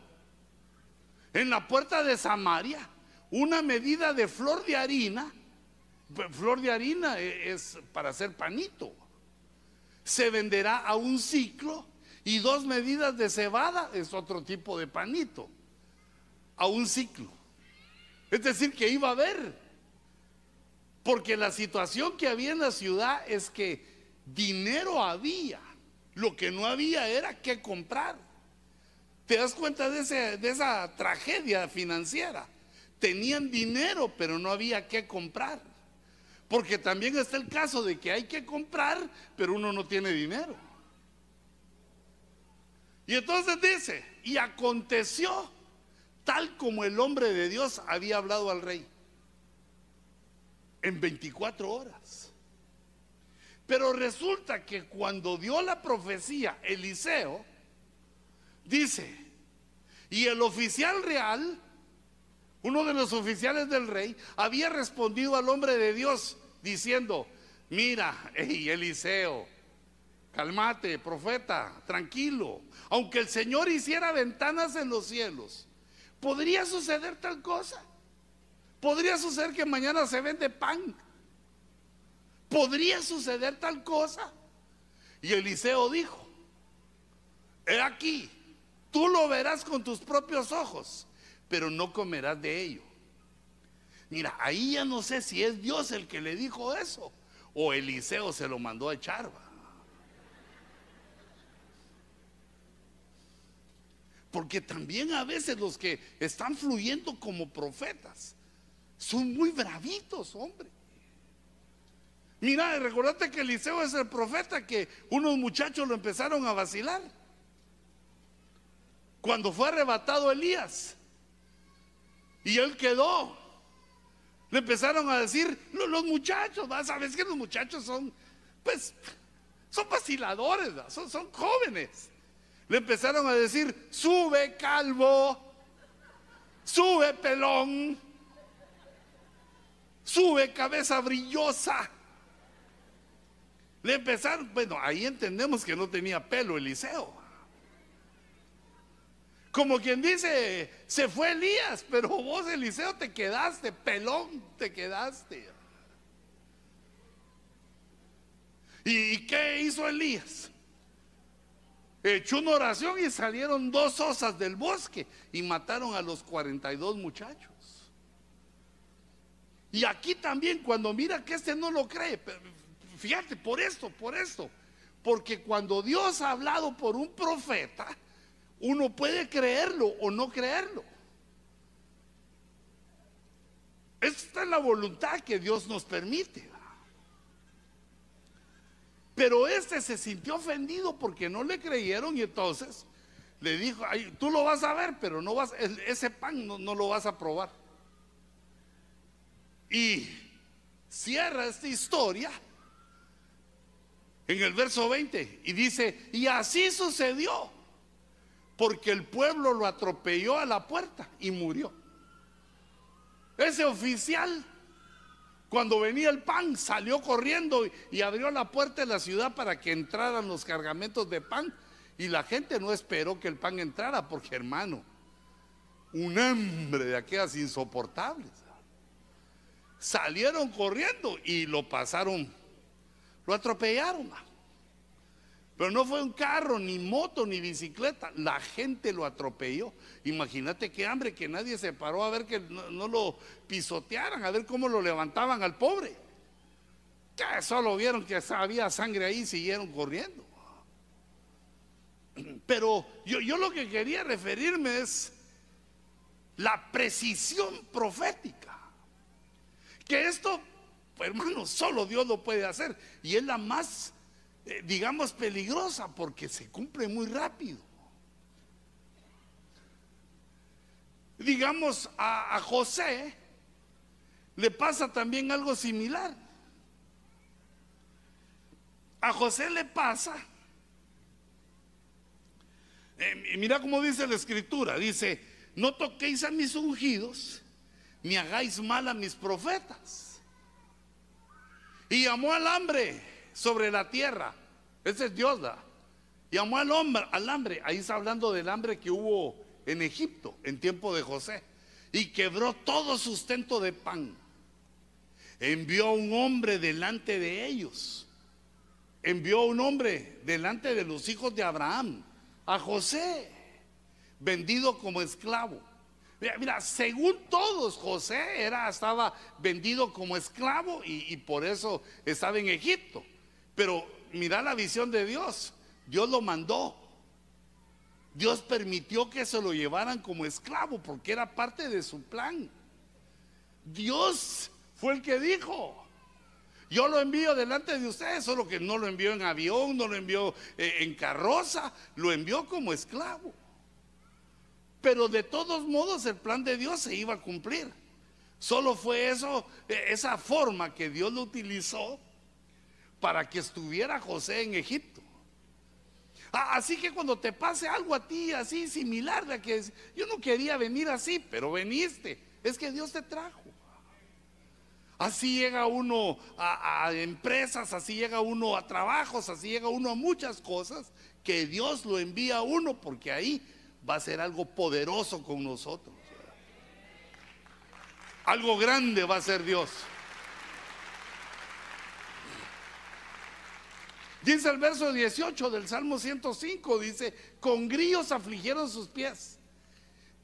Speaker 1: en la puerta de Samaria, una medida de flor de harina, flor de harina e, es para hacer panito, se venderá a un ciclo y dos medidas de cebada es otro tipo de panito, a un ciclo. Es decir, que iba a haber, porque la situación que había en la ciudad es que dinero había, lo que no había era qué comprar. ¿Te das cuenta de, esa tragedia financiera? tenían dinero, pero no había que comprar. Porque también está el caso de que hay que comprar, pero uno no tiene dinero. Y entonces dice, y aconteció tal como el hombre de Dios había hablado al rey, en 24 horas. Pero resulta que cuando dio la profecía Eliseo, dice, y el oficial real uno de los oficiales del rey, había respondido al hombre de Dios diciendo, mira, hey, Eliseo, cálmate, profeta, tranquilo, aunque el Señor hiciera ventanas en los cielos, ¿podría suceder tal cosa? ¿Podría suceder que mañana se vende pan? ¿Podría suceder tal cosa? Y Eliseo dijo, he aquí, tú lo verás con tus propios ojos, pero no comerás de ello. Mira, ahí ya no sé si es Dios el que le dijo eso o Eliseo se lo mandó a echar. Porque también a veces los que están fluyendo como profetas son muy bravitos, hombre. Mira, recordate que Eliseo es el profeta que unos muchachos lo empezaron a vacilar. Cuando fue arrebatado Elías y él quedó, le empezaron a decir los, muchachos, sabes que los muchachos son, pues, son vaciladores, son jóvenes. Le empezaron a decir, sube calvo, sube pelón, sube cabeza brillosa. Le empezaron, bueno, ahí entendemos que no tenía pelo Eliseo. Como quien dice, se fue Elías, pero vos Eliseo te quedaste, pelón te quedaste. ¿Y qué hizo Elías? echó una oración y salieron dos osas del bosque y mataron a los 42 muchachos. Y aquí también cuando mira que este no lo cree, fíjate, por esto, por esto, porque cuando Dios ha hablado por un profeta, uno puede creerlo o no creerlo. Esta es la voluntad que Dios nos permite. Pero este se sintió ofendido porque no le creyeron y entonces le dijo, tú lo vas a ver, pero no vas, ese pan no, no lo vas a probar. Y cierra esta historia en el verso 20 y dice, y así sucedió, porque el pueblo lo atropelló a la puerta y murió. Ese oficial cuando venía el pan, salió corriendo y abrió la puerta de la ciudad para que entraran los cargamentos de pan. Y la gente no esperó que el pan entrara, porque hermano, un hambre de aquellas insoportables. Salieron corriendo y lo pasaron, lo atropellaron. Pero no fue un carro, ni moto, ni bicicleta. La gente lo atropelló. Imagínate qué hambre que nadie se paró a ver que no, lo pisotearan, a ver cómo lo levantaban al pobre. Que solo vieron que había sangre ahí y siguieron corriendo. Pero yo, yo lo que quería referirme es la precisión profética. Que esto, hermano, solo Dios lo puede hacer. Y es la más eh, digamos, peligrosa porque se cumple muy rápido. Digamos, a, José le pasa también algo similar. A José le pasa, eh, mira cómo dice la escritura, dice, no toquéis a mis ungidos, ni hagáis mal a mis profetas. Y llamó al hambre sobre la tierra. Ese es Dios. Llamó al hombre, al hambre. Ahí está hablando del hambre que hubo en Egipto en tiempo de José. Y quebró todo sustento de pan. Envió a un hombre delante de ellos. Envió a un hombre delante de los hijos de Abraham. A José, vendido como esclavo. Mira, según todos, José era, estaba vendido como esclavo y por eso estaba en Egipto. Pero mira la visión de Dios. Dios lo mandó. Dios permitió que se lo llevaran como esclavo porque era parte de su plan. Dios fue el que dijo. Yo lo envío delante de ustedes, solo que no lo envió en avión, no lo envió eh, en carroza, lo envió como esclavo. Pero de todos modos el plan de Dios se iba a cumplir. Solo fue eso, eh, esa forma que Dios lo utilizó para que estuviera José en Egipto. Así que cuando te pase algo a ti así similar de que yo no quería venir así, pero veniste, es que Dios te trajo. Así llega uno a, a, empresas, así llega uno a trabajos, así llega uno a muchas cosas que Dios lo envía a uno porque ahí va a ser algo poderoso con nosotros. Algo grande va a ser Dios. Dice el verso 18 del Salmo 105, dice, con grillos afligieron sus pies.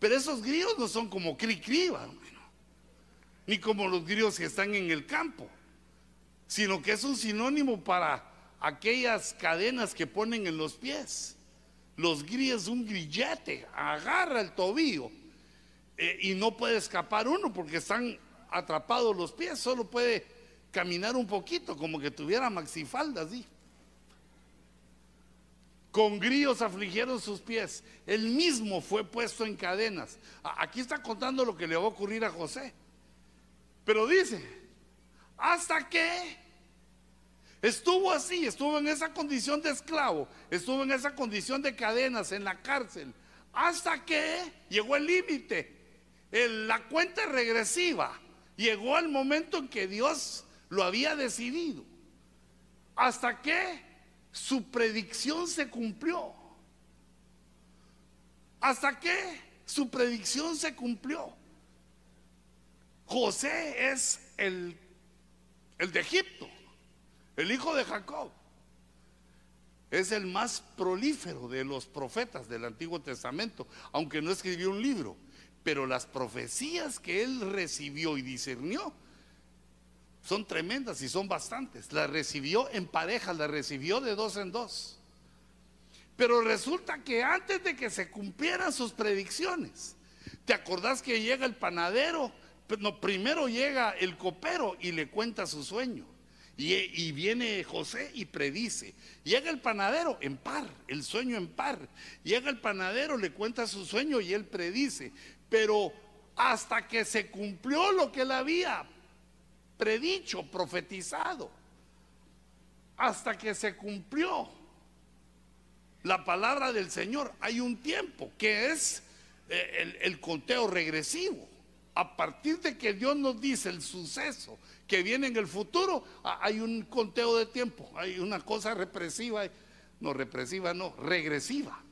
Speaker 1: Pero esos grillos no son como cri cri, ni como los grillos que están en el campo, sino que es un sinónimo para aquellas cadenas que ponen en los pies. Los grillos, un grillete, agarra el tobillo eh, y no puede escapar uno porque están atrapados los pies, solo puede caminar un poquito, como que tuviera maxifalda así. Con grillos afligieron sus pies. Él mismo fue puesto en cadenas. Aquí está contando lo que le va a ocurrir a José. Pero dice, hasta que estuvo así, estuvo en esa condición de esclavo, estuvo en esa condición de cadenas en la cárcel, hasta que llegó el límite, la cuenta regresiva. Llegó al momento en que Dios lo había decidido. Hasta que su predicción se cumplió. Hasta que su predicción se cumplió. José es el, el de Egipto, el hijo de Jacob. Es el más prolífero de los profetas del Antiguo Testamento, aunque no escribió un libro. Pero las profecías que él recibió y discernió son tremendas y son bastantes. Las recibió en pareja, las recibió de dos en dos. Pero resulta que antes de que se cumplieran sus predicciones, ¿te acordás que llega el panadero? No, primero llega el copero y le cuenta su sueño. Y, viene José y predice. Llega el panadero en par, el sueño en par. Llega el panadero, le cuenta su sueño y él predice. Pero hasta que se cumplió lo que él había predicho, profetizado, hasta que se cumplió la palabra del Señor. Hay un tiempo que es eh, el conteo regresivo. A partir de que Dios nos dice el suceso que viene en el futuro, hay un conteo de tiempo, hay una cosa represiva, no represiva, no, regresiva.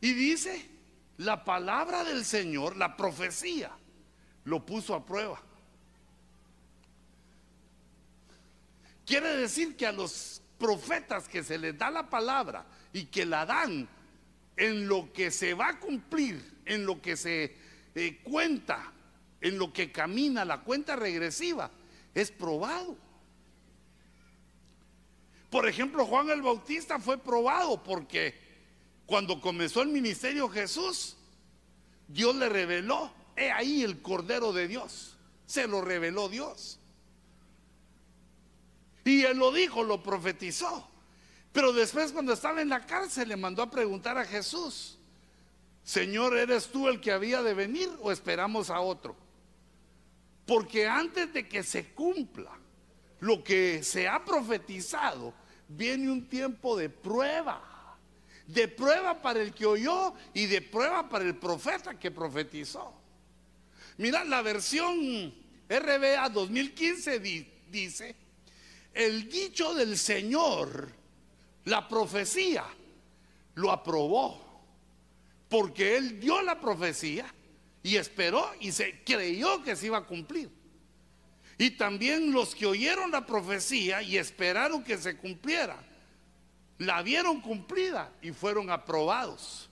Speaker 1: Y dice, la palabra del Señor, la profecía, lo puso a prueba. Quiere decir que a los profetas que se les da la palabra y que la dan en lo que se va a cumplir, en lo que se eh, cuenta, en lo que camina la cuenta regresiva, es probado. Por ejemplo, Juan el Bautista fue probado porque cuando comenzó el ministerio Jesús, Dios le reveló He ahí el Cordero de Dios. Se lo reveló Dios. Y él lo dijo, lo profetizó. Pero después cuando estaba en la cárcel le mandó a preguntar a Jesús, Señor, ¿eres tú el que había de venir o esperamos a otro? Porque antes de que se cumpla lo que se ha profetizado, viene un tiempo de prueba. De prueba para el que oyó y de prueba para el profeta que profetizó. Mira, la versión RBA 2015 dice, el dicho del Señor, la profecía, lo aprobó, porque Él dio la profecía y esperó y se creyó que se iba a cumplir. Y también los que oyeron la profecía y esperaron que se cumpliera, la vieron cumplida y fueron aprobados.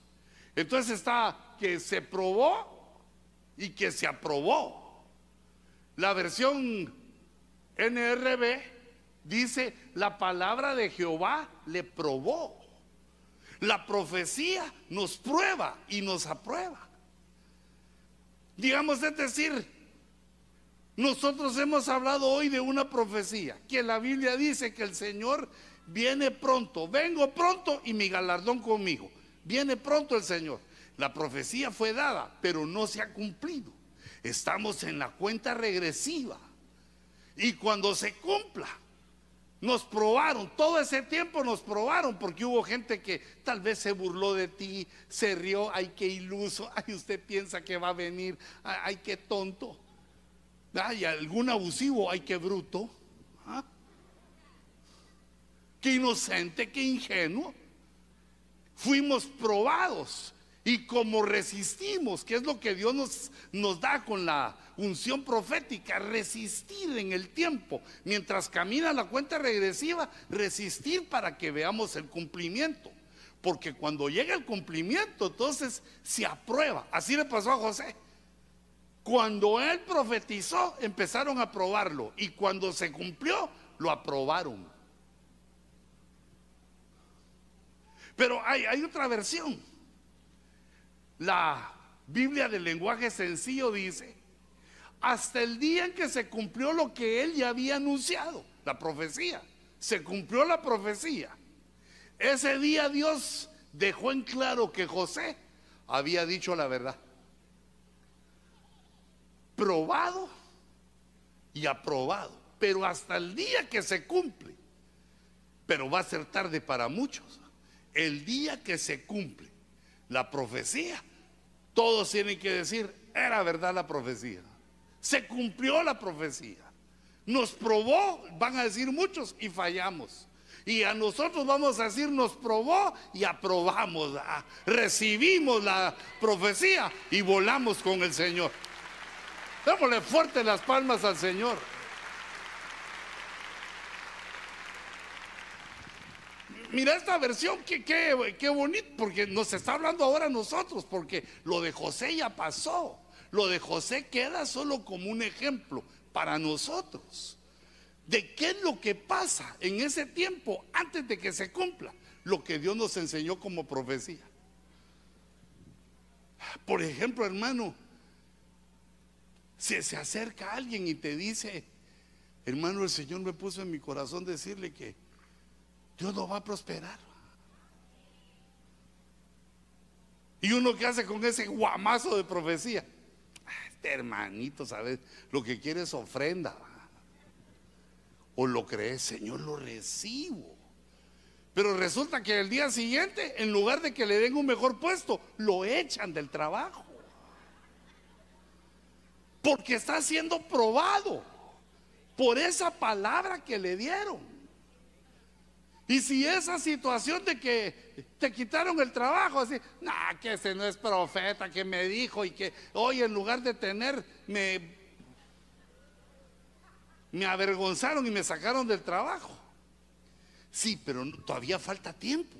Speaker 1: Entonces está que se probó y que se aprobó. La versión NRB dice, la palabra de Jehová le probó. La profecía nos prueba y nos aprueba. Digamos, es decir, nosotros hemos hablado hoy de una profecía, que la Biblia dice que el Señor viene pronto, vengo pronto y mi galardón conmigo. Viene pronto el Señor. La profecía fue dada, pero no se ha cumplido. Estamos en la cuenta regresiva. Y cuando se cumpla, nos probaron, todo ese tiempo nos probaron, porque hubo gente que tal vez se burló de ti, se rió, ay, qué iluso, ay, usted piensa que va a venir, ay, qué tonto, ay, algún abusivo, ay, qué bruto, ¿ah? qué inocente, qué ingenuo. Fuimos probados Y como resistimos, que es lo que Dios nos, da con la unción profética, resistir en el tiempo, mientras camina la cuenta regresiva, resistir para que veamos el cumplimiento. Porque cuando llega el cumplimiento, entonces se aprueba. Así le pasó a José. Cuando él profetizó, empezaron a probarlo. Y cuando se cumplió, lo aprobaron. Pero hay otra versión. La Biblia del lenguaje sencillo dice, hasta el día en que se cumplió lo que él ya había anunciado, la profecía. Se cumplió la profecía. Ese día Dios dejó en claro que José había dicho la verdad. Probado y aprobado. Pero hasta el día que se cumple, pero va a ser tarde para muchos, el día que se cumple la profecía, todos tienen que decir, era verdad la profecía. Se cumplió la profecía. Nos probó, van a decir muchos, y fallamos. Y a nosotros vamos a decir, nos probó y aprobamos, ah, recibimos la profecía y volamos con el Señor. Démosle fuerte las palmas al Señor. Mira esta versión, qué, qué, bonito, porque nos está hablando ahora nosotros, porque lo de José ya pasó. Lo de José queda solo como un ejemplo para nosotros de qué es lo que pasa en ese tiempo antes de que se cumpla lo que Dios nos enseñó como profecía. Por ejemplo, hermano, si se acerca alguien y te dice, hermano, el Señor me puso en mi corazón decirle que Dios no va a prosperar. Y uno que hace con ese guamazo de profecía, ah, este hermanito, ¿sabes? Lo que quiere es ofrenda o lo crees, Señor, lo recibo. Pero resulta que el día siguiente, en lugar de que le den un mejor puesto, lo echan del trabajo. Porque está siendo probado por esa palabra que le dieron. Y si esa situación de que te quitaron el trabajo, así, nah, que ese no es profeta, que me dijo y que hoy en lugar de tener, me me avergonzaron y me sacaron del trabajo. Sí, pero todavía falta tiempo.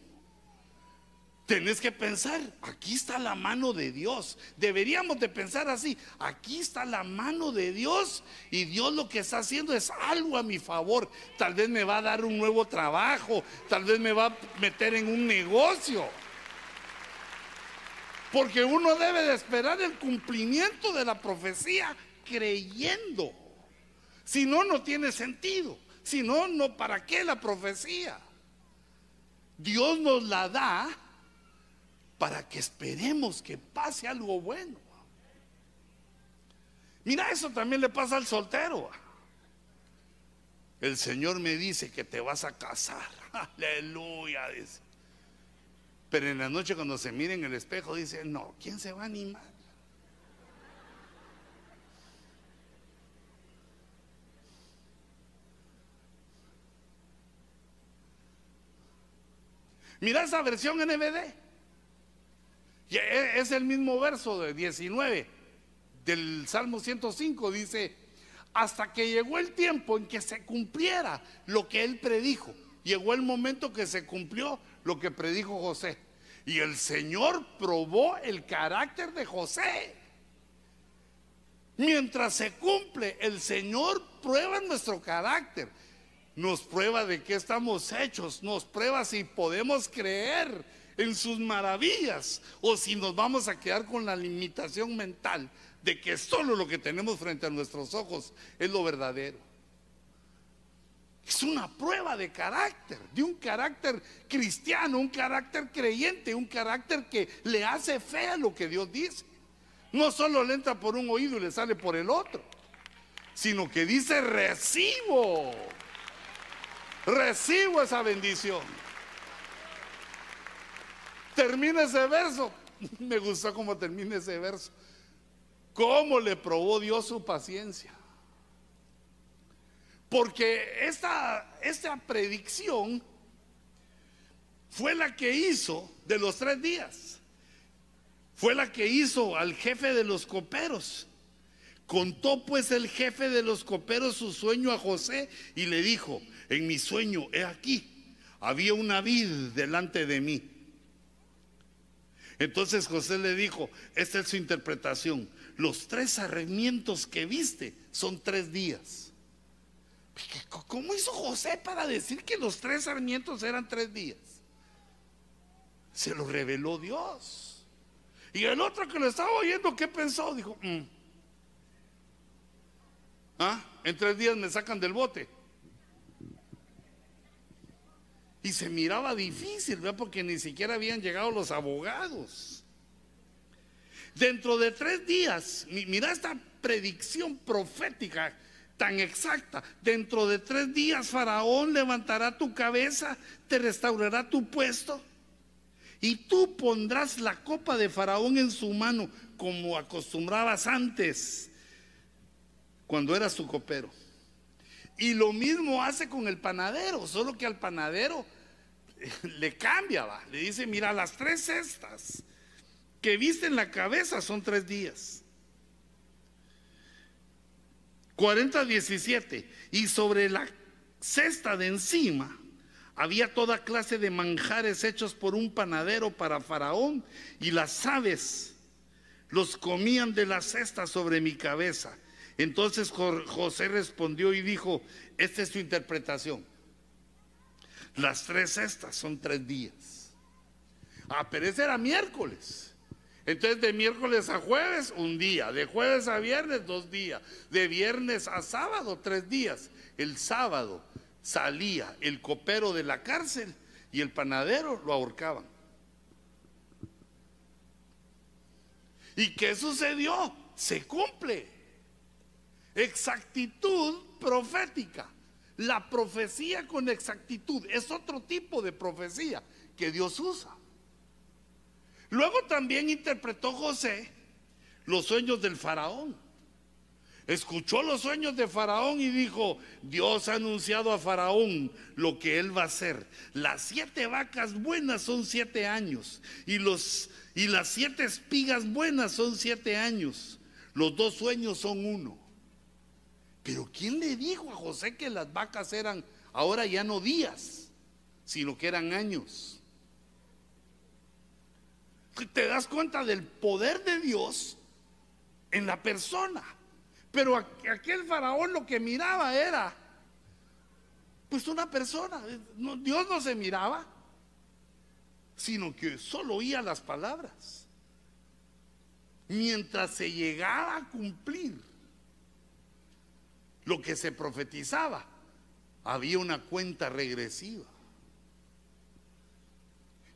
Speaker 1: Tenés que pensar, aquí está la mano de Dios. Deberíamos de pensar así, aquí está la mano de Dios y Dios lo que está haciendo es algo a mi favor. Tal vez me va a dar un nuevo trabajo, tal vez me va a meter en un negocio. Porque uno debe de esperar el cumplimiento de la profecía creyendo. Si no, no tiene sentido. Si no, no, ¿para qué la profecía? Dios nos la da para que esperemos que pase algo bueno. Mira, eso también le pasa al soltero. El Señor me dice que te vas a casar. Aleluya, dice. Pero en la noche cuando se mira en el espejo dice, no, ¿quién se va a animar? Mira esa versión NBD. E, es el mismo verso de 19 del Salmo 105. Dice, hasta que llegó el tiempo en que se cumpliera lo que él predijo. Llegó el momento que se cumplió lo que predijo José. Y el Señor probó el carácter de José. Mientras se cumple, el Señor prueba nuestro carácter nos prueba de qué estamos hechos, nos prueba si podemos creer en sus maravillas o si nos vamos a quedar con la limitación mental de que solo lo que tenemos frente a nuestros ojos es lo verdadero. Es una prueba de carácter, de un carácter cristiano, un carácter creyente, un carácter que le hace fe a lo que Dios dice. No solo le entra por un oído y le sale por el otro, sino que dice recibo Recibo esa bendición. Termina ese verso. Me gustó cómo termina ese verso. ¿Cómo le probó Dios su paciencia? Porque esta, esta predicción fue la que hizo de los tres días. fue la que hizo al jefe de los coperos. Contó pues el jefe de los coperos su sueño a José y le dijo, en mi sueño, he aquí, había una vid delante de mí. Entonces José le dijo, esta es su interpretación, los tres sarmientos que viste son tres días. ¿Cómo hizo José para decir que los tres sarmientos eran tres días? Se lo reveló Dios. Y el otro que lo estaba oyendo, ¿qué pensó? Dijo, mm. ¿ah? En tres días me sacan del bote. Y se miraba difícil, ¿verdad? Porque ni siquiera habían llegado los abogados. Dentro de tres días, mira esta predicción profética tan exacta. Dentro de tres días Faraón levantará tu cabeza, te restaurará tu puesto y tú pondrás la copa de Faraón en su mano como acostumbrabas antes, cuando eras su copero. Y lo mismo hace con el panadero, solo que al panadero le cambia, le dice, mira, las tres cestas que viste en la cabeza son tres días. 40, 17. Y sobre la cesta de encima había toda clase de manjares hechos por un panadero para Faraón y las aves los comían de la cesta sobre mi cabeza. Entonces José respondió y dijo, esta es su interpretación. Las tres cestas son tres días. Ah, pero ese era miércoles. Entonces de miércoles a jueves un día, de jueves a viernes dos días, de viernes a sábado tres días. El sábado salía el copero de la cárcel y el panadero lo ahorcaban. ¿Y qué sucedió? Se cumple. Exactitud profética. La profecía con exactitud es otro tipo de profecía que Dios usa. Luego también interpretó José los sueños del faraón escuchó los sueños de Faraón y dijo, Dios ha anunciado a Faraón lo que él va a hacer. Las siete vacas buenas son siete años y, los, y las siete espigas buenas son siete años. Los dos sueños son uno. Pero ¿quién le dijo a José que las vacas eran ahora ya no días, sino que eran años? Te das cuenta del poder de Dios en la persona. Pero aquel faraón lo que miraba era, pues una persona. Dios no se miraba, sino que solo oía las palabras. Mientras se llegaba a cumplir lo que se profetizaba, había una cuenta regresiva.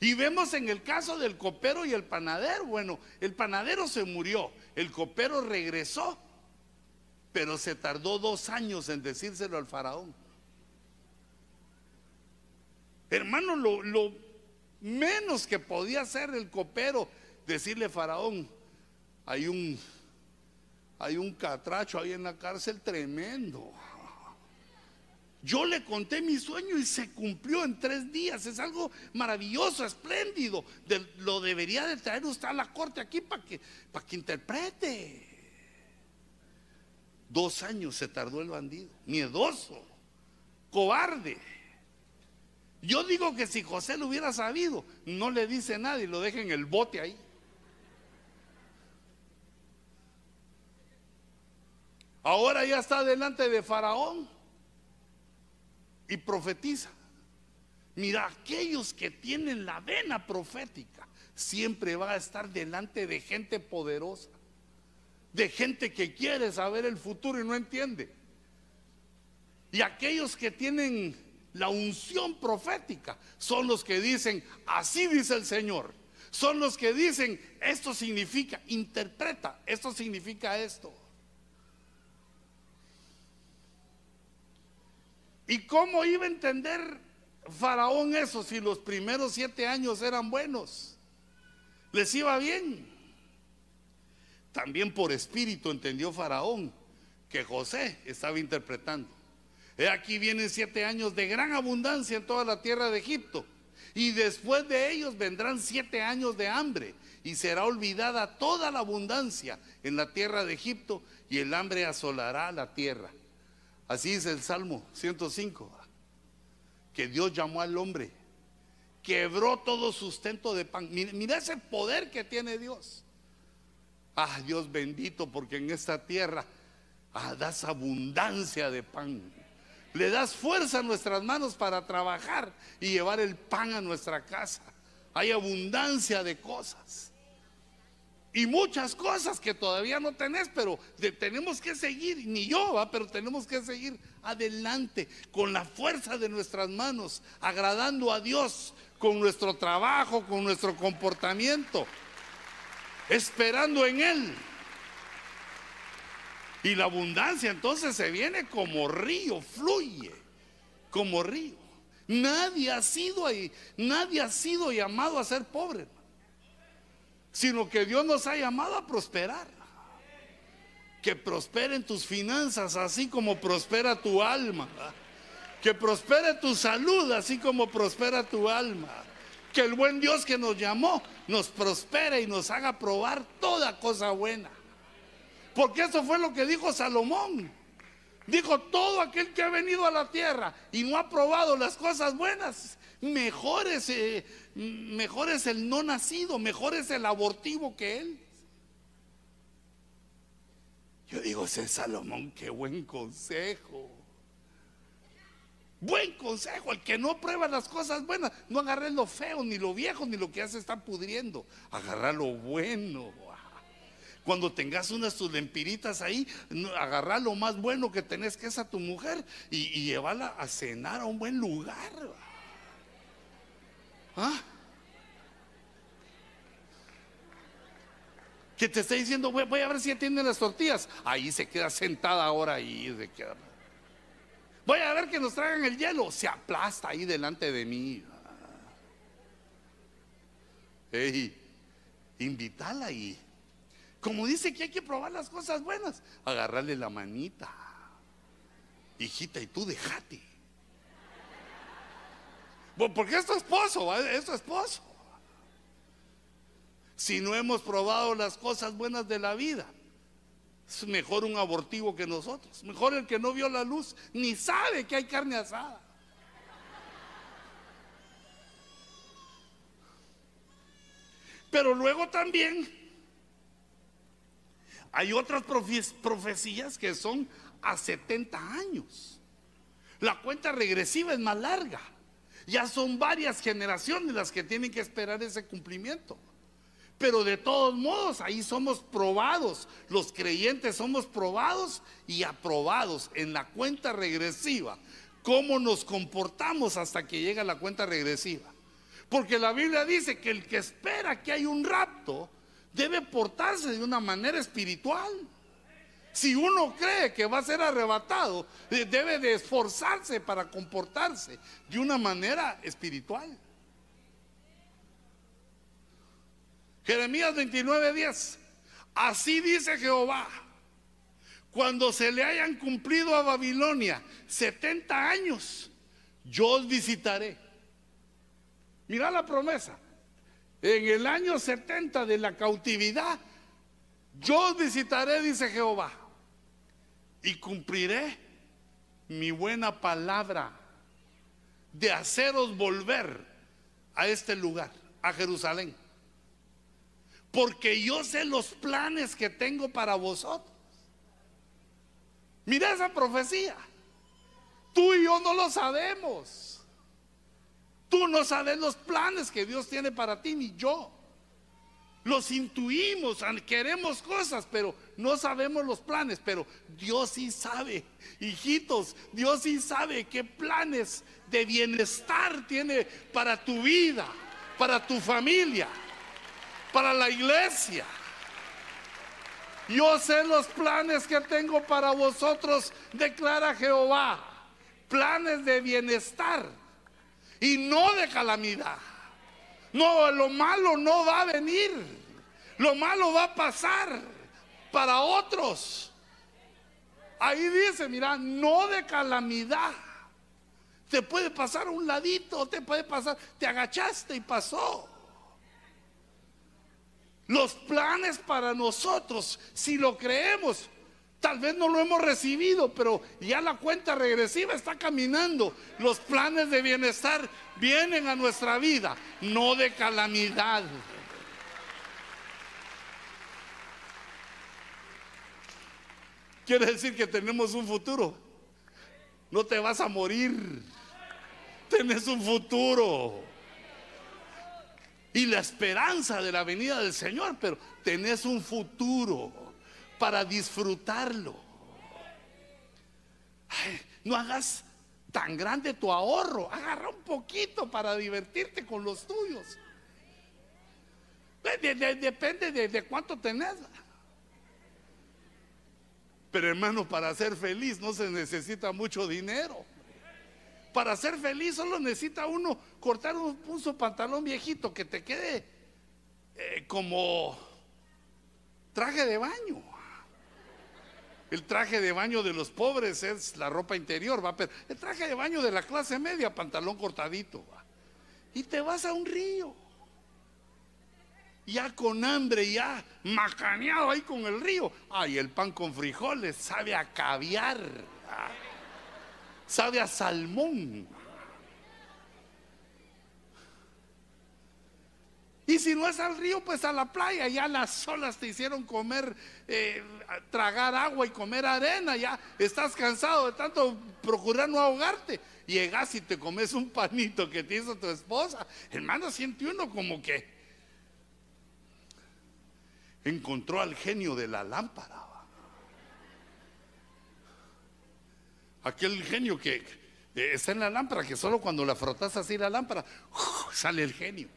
Speaker 1: Y vemos en el caso del copero y el panadero, bueno, el panadero se murió, el copero regresó pero se tardó dos años en decírselo al faraón. Hermano, lo, menos que podía hacer el copero, decirle faraón, hay un, hay un catracho ahí en la cárcel tremendo. Yo le conté mi sueño y se cumplió en tres días. Es algo maravilloso, espléndido. lo debería de traer usted a la corte aquí para que, para que interprete. Dos años se tardó el bandido, miedoso, cobarde. Yo digo que si José lo hubiera sabido, no le dice nada y lo deja en el bote ahí. Ahora ya está delante de Faraón y profetiza. Mira, aquellos que tienen la vena profética siempre va a estar delante de gente poderosa de gente que quiere saber el futuro y no entiende. Y aquellos que tienen la unción profética son los que dicen, así dice el Señor. Son los que dicen, esto significa, interpreta, esto significa esto. ¿Y cómo iba a entender Faraón eso si los primeros siete años eran buenos? Les iba bien. También por espíritu entendió Faraón que José estaba interpretando. He aquí vienen siete años de gran abundancia en toda la tierra de Egipto Y después de ellos vendrán siete años de hambre y será olvidada toda la abundancia en la tierra de Egipto y el hambre asolará la tierra. Así dice el Salmo 105, que Dios llamó al hombre, quebró todo sustento de pan. Mira, ese poder que tiene Dios. Ah, Dios bendito, porque en esta tierra ah, das abundancia de pan. Le das fuerza a nuestras manos para trabajar y llevar el pan a nuestra casa. Hay abundancia de cosas. Y muchas cosas que todavía no tenés, pero tenemos que seguir, ni yo, ¿va? pero tenemos que seguir adelante con la fuerza de nuestras manos, agradando a Dios con nuestro trabajo, con nuestro comportamiento, esperando en Él. Y la abundancia entonces se viene como río, fluye como río. Nadie ha sido ahí, nadie ha sido llamado a ser pobre, sino que Dios nos ha llamado a prosperar. Que prosperen tus finanzas así como prospera tu alma. Que prospere tu salud así como prospera tu alma. Que el buen Dios que nos llamó nos prospere y nos haga probar toda cosa buena. Porque eso fue lo que dijo Salomón. Dijo, todo aquel que ha venido a la tierra y no ha probado las cosas buenas, mejor es, eh, mejor es el no nacido, mejor es el abortivo que él. Yo digo, ese Salomón, qué buen consejo. Buen consejo, el que no prueba las cosas buenas, no agarre lo feo, ni lo viejo, ni lo que ya se está pudriendo, agarra lo bueno. Cuando tengas unas tus lempiritas ahí, agarra lo más bueno que tenés, que es a tu mujer, y, llevarla a cenar a un buen lugar. ¿Ah? Que te está diciendo, voy, a ver si atienden las tortillas. Ahí se queda sentada ahora y se queda. Voy a ver que nos traigan el hielo. Se aplasta ahí delante de mí. Ey, invítala ahí. Como dice que hay que probar las cosas buenas, agarrarle la manita. Hijita, y tú dejate. Porque es tu esposo, es tu esposo. Si no hemos probado las cosas buenas de la vida, es mejor un abortivo que nosotros. Mejor el que no vio la luz, ni sabe que hay carne asada. Pero luego también hay otras profecías que son a 70 años. La cuenta regresiva es más larga. Ya son varias generaciones las que tienen que esperar ese cumplimiento. Pero de todos modos, ahí somos probados. Los creyentes somos probados y aprobados en la cuenta regresiva. ¿Cómo nos comportamos hasta que llega la cuenta regresiva? Porque la Biblia dice que el que espera que hay un rapto, debe portarse de una manera espiritual. Si uno cree que va a ser arrebatado, debe de esforzarse para comportarse de una manera espiritual. Jeremías 29:10. Así dice Jehová, cuando se le hayan cumplido a Babilonia 70 años, yo os visitaré. Mira la promesa en el año 70 de la cautividad, yo visitaré, dice Jehová, y cumpliré mi buena palabra de haceros volver a este lugar, a Jerusalén. Porque yo sé los planes que tengo para vosotros. Mira esa profecía. Tú y yo no lo sabemos. Tú no sabes los planes que Dios tiene para ti, ni yo. Los intuimos, queremos cosas, pero no sabemos los planes. Pero Dios sí sabe, hijitos, Dios sí sabe qué planes de bienestar tiene para tu vida, para tu familia, para la iglesia. Yo sé los planes que tengo para vosotros, declara Jehová. Planes de bienestar y no de calamidad. No, lo malo no va a venir. Lo malo va a pasar para otros. Ahí dice, mira, no de calamidad. Te puede pasar a un ladito, te puede pasar, te agachaste y pasó. Los planes para nosotros, si lo creemos, tal vez no lo hemos recibido, pero ya la cuenta regresiva está caminando. Los planes de bienestar vienen a nuestra vida, no de calamidad. Quiere decir que tenemos un futuro. No te vas a morir. Tienes un futuro. Y la esperanza de la venida del Señor, pero tenés un futuro para disfrutarlo. no hagas tan grande tu ahorro. Agarra un poquito para divertirte con los tuyos. depende de, cuánto tenés. Pero hermano, para ser feliz no se necesita mucho dinero. Para ser feliz solo necesita uno cortar un, un pantalón viejito que te quede eh, como traje de baño. El traje de baño de los pobres es la ropa interior, va, pero el traje de baño de la clase media, pantalón cortadito. Y te vas a un río ya con hambre, ya macaneado ahí con el río. Ay, el pan con frijoles sabe a caviar, sabe a salmón. Y si no es al río, pues a la playa. Ya las olas te hicieron comer, eh, tragar agua y comer arena. Ya estás cansado de tanto procurar no ahogarte. Llegas y te comes un panito que te hizo tu esposa. Hermano, siente uno como que encontró al genio de la lámpara. Aquel genio que está en la lámpara, que solo cuando la frotas así la lámpara, sale el genio.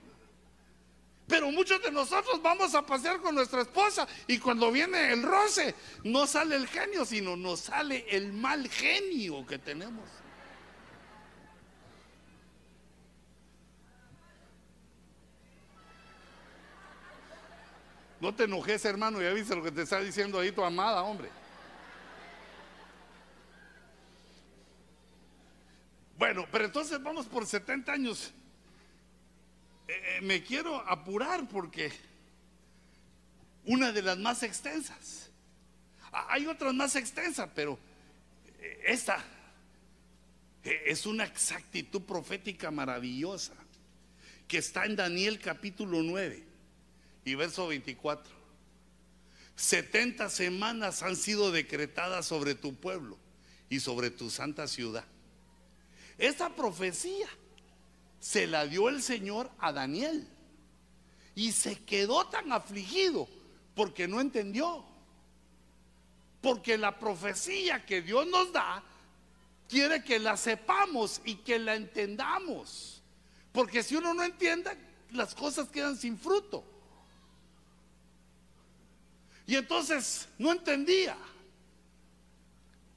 Speaker 1: Pero muchos de nosotros vamos a pasear con nuestra esposa y cuando viene el roce, no sale el genio, sino nos sale el mal genio que tenemos. No te enojes, hermano, ya viste lo que te está diciendo ahí tu amada, hombre. Bueno, pero entonces vamos por 70 años. Eh, eh, me quiero apurar porque una de las más extensas. Hay otras más extensas, pero eh, esta es una exactitud profética maravillosa que está en Daniel capítulo 9 y verso 24. 70 semanas han sido decretadas sobre tu pueblo y sobre tu santa ciudad. Esta profecía se la dio el Señor a Daniel y se quedó tan afligido porque no entendió. Porque la profecía que Dios nos da quiere que la sepamos y que la entendamos. Porque si uno no entiende, las cosas quedan sin fruto. Y entonces no entendía.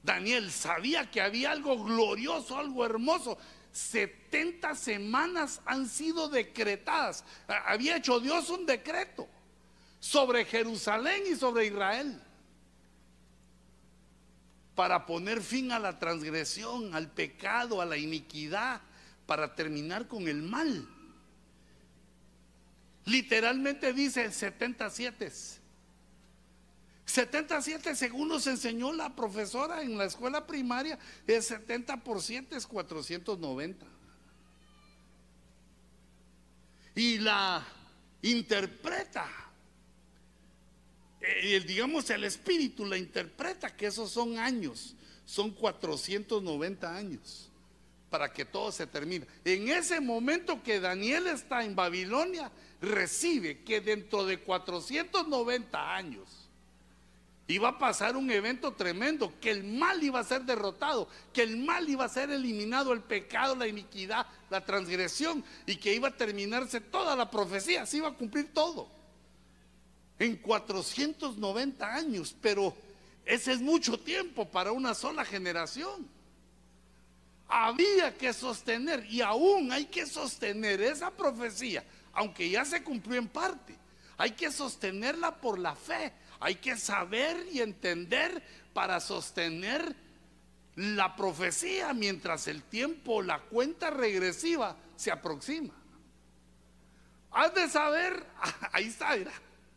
Speaker 1: Daniel sabía que había algo glorioso, algo hermoso. 70 semanas han sido decretadas. Había hecho Dios un decreto sobre Jerusalén y sobre Israel para poner fin a la transgresión, al pecado, a la iniquidad, para terminar con el mal. Literalmente dice 77. 77 segundos enseñó la profesora en la escuela primaria, el 70 por 7 es 490. Y la interpreta, eh, el, digamos el espíritu la interpreta que esos son años, son 490 años para que todo se termine. En ese momento que Daniel está en Babilonia, recibe que dentro de 490 años, iba a pasar un evento tremendo, que el mal iba a ser derrotado, que el mal iba a ser eliminado, el pecado, la iniquidad, la transgresión, y que iba a terminarse toda la profecía, se iba a cumplir todo. En 490 años, pero ese es mucho tiempo para una sola generación. Había que sostener, y aún hay que sostener esa profecía, aunque ya se cumplió en parte, hay que sostenerla por la fe hay que saber y entender para sostener la profecía mientras el tiempo, la cuenta regresiva se aproxima. Has de saber, ahí está, mira,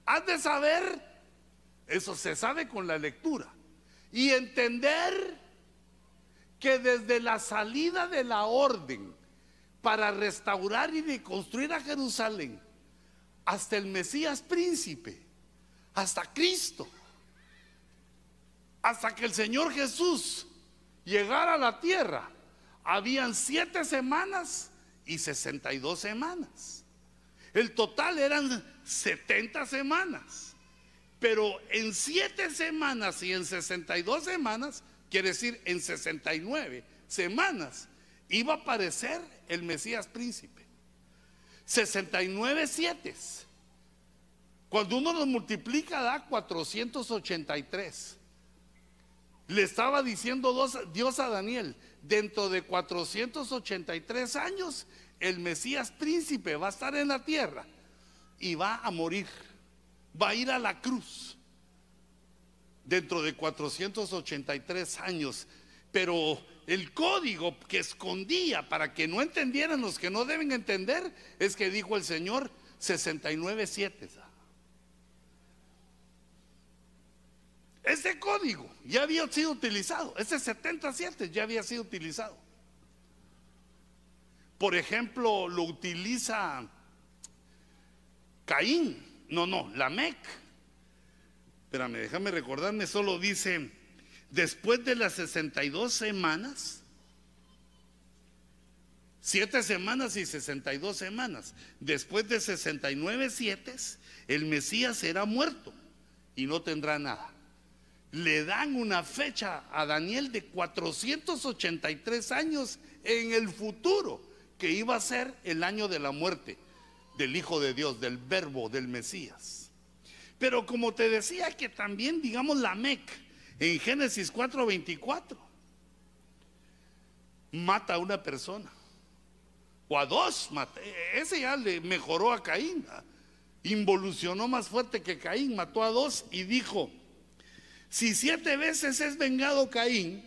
Speaker 1: has de saber, eso se sabe con la lectura, y entender que desde la salida de la orden para restaurar y reconstruir a Jerusalén, hasta el Mesías príncipe, hasta Cristo, hasta que el Señor Jesús llegara a la tierra, habían siete semanas y sesenta y dos semanas. El total eran 70 semanas. Pero en siete semanas y en 62 semanas, quiere decir en 69 semanas, iba a aparecer el Mesías príncipe. 69 siete. Cuando uno los multiplica da 483. Le estaba diciendo Dios a Daniel, dentro de 483 años el Mesías príncipe va a estar en la tierra y va a morir, va a ir a la cruz dentro de 483 años. Pero el código que escondía para que no entendieran los que no deben entender es que dijo el Señor 69.7. Ese código ya había sido utilizado, ese 77 ya había sido utilizado. Por ejemplo, lo utiliza Caín, no, no, Lamec. Espérame, déjame recordarme, solo dice, después de las 62 semanas, siete semanas y 62 semanas, después de 69 siete, el Mesías será muerto y no tendrá nada le dan una fecha a Daniel de 483 años en el futuro, que iba a ser el año de la muerte del Hijo de Dios, del Verbo, del Mesías. Pero como te decía que también, digamos, la Mec en Génesis 4:24 mata a una persona o a dos, ese ya le mejoró a Caín, involucionó más fuerte que Caín, mató a dos y dijo, si siete veces es vengado Caín,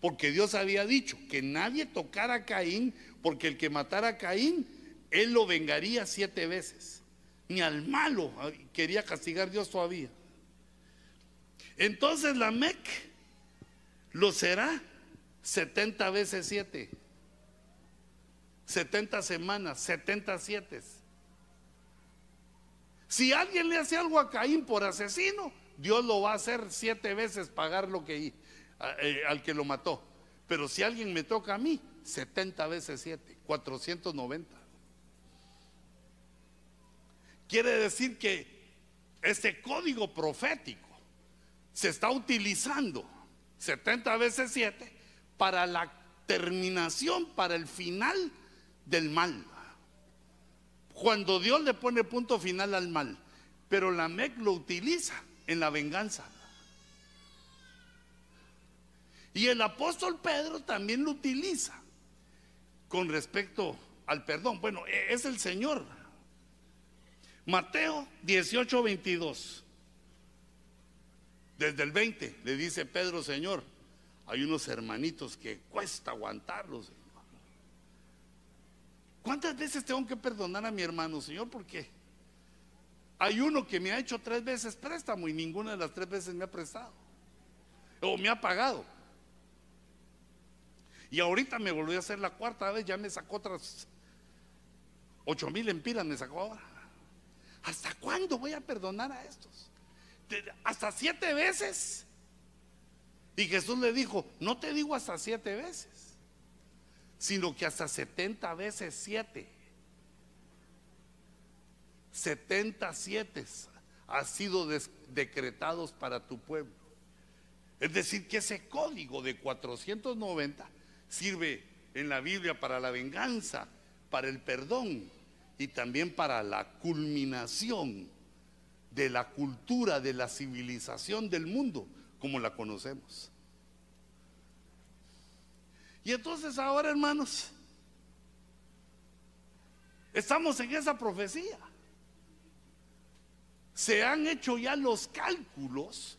Speaker 1: porque Dios había dicho que nadie tocara a Caín, porque el que matara a Caín, él lo vengaría siete veces. Ni al malo quería castigar Dios todavía. Entonces la Mec lo será 70 veces siete. 70 semanas, 70 siete. Si alguien le hace algo a Caín por asesino, Dios lo va a hacer siete veces pagar lo que eh, al que lo mató. Pero si alguien me toca a mí, 70 veces 7, 490. Quiere decir que este código profético se está utilizando 70 veces 7 para la terminación, para el final del mal. Cuando Dios le pone punto final al mal, pero la MEC lo utiliza en la venganza. Y el apóstol Pedro también lo utiliza con respecto al perdón. Bueno, e-, es el Señor. Mateo 18, 22. Desde el 20 le dice Pedro, Señor, hay unos hermanitos que cuesta aguantarlos. ¿Cuántas veces tengo que perdonar a mi hermano, Señor? ¿Por qué? Hay uno que me ha hecho tres veces préstamo y ninguna de las tres veces me ha prestado. O me ha pagado. Y ahorita me volvió a hacer la cuarta vez, ya me sacó otras ocho mil empiras, me sacó ahora. ¿Hasta cuándo voy a perdonar a estos? ¿Hasta siete veces? Y Jesús le dijo, no te digo hasta siete veces, sino que hasta setenta veces siete. 77 ha sido decretados para tu pueblo. Es decir, que ese código de 490 sirve en la Biblia para la venganza, para el perdón y también para la culminación de la cultura, de la civilización del mundo como la conocemos. Y entonces ahora, hermanos, estamos en esa profecía se han hecho ya los cálculos,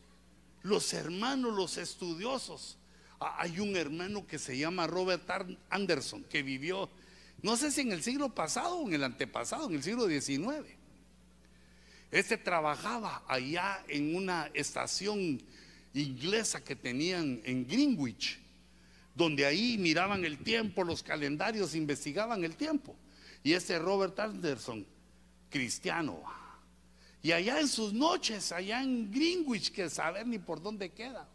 Speaker 1: los hermanos, los estudiosos, Hay un hermano que se llama Robert Anderson, que vivió, no sé si en el siglo pasado o en el antepasado, en el siglo XIX. Este trabajaba allá en una estación inglesa que tenían en Greenwich, donde ahí miraban el tiempo, los calendarios, investigaban el tiempo. Y este Robert Anderson, cristiano, y allá en sus noches, allá en Greenwich, que saber ni por dónde queda.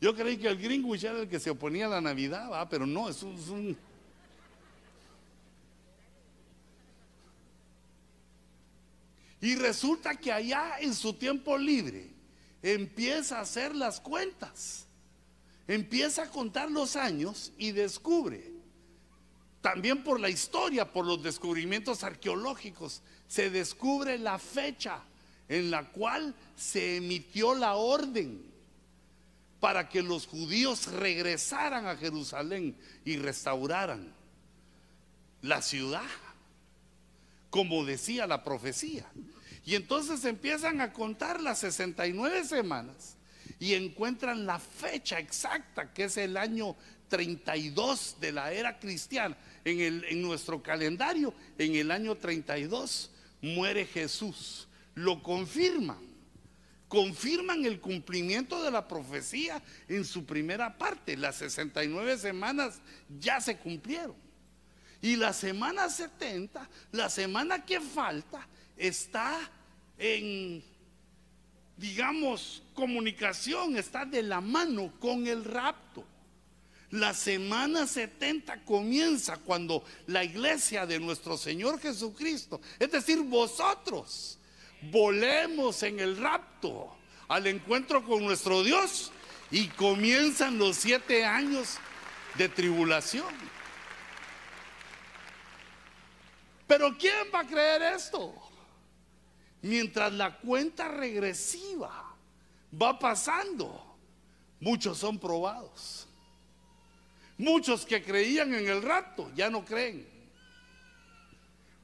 Speaker 1: Yo creí que el Greenwich era el que se oponía a la Navidad, pero no, es un, Y resulta que allá en su tiempo libre empieza a hacer las cuentas, empieza a contar los años y descubre también por la historia, por los descubrimientos arqueológicos, se descubre la fecha en la cual se emitió la orden para que los judíos regresaran a Jerusalén y restauraran la ciudad, como decía la profecía. Y entonces empiezan a contar las 69 semanas y encuentran la fecha exacta, que es el año 32 de la era cristiana en, el, en nuestro calendario, en el año 32, muere Jesús. Lo confirman. Confirman el cumplimiento de la profecía en su primera parte. Las 69 semanas ya se cumplieron. Y la semana 70, la semana que falta, está en, digamos, comunicación, está de la mano con el rapto. La semana 70 comienza cuando la iglesia de nuestro Señor Jesucristo, es decir, vosotros, volemos en el rapto al encuentro con nuestro Dios y comienzan los siete años de tribulación. Pero ¿quién va a creer esto? Mientras la cuenta regresiva va pasando, muchos son probados. Muchos que creían en el rapto ya no creen.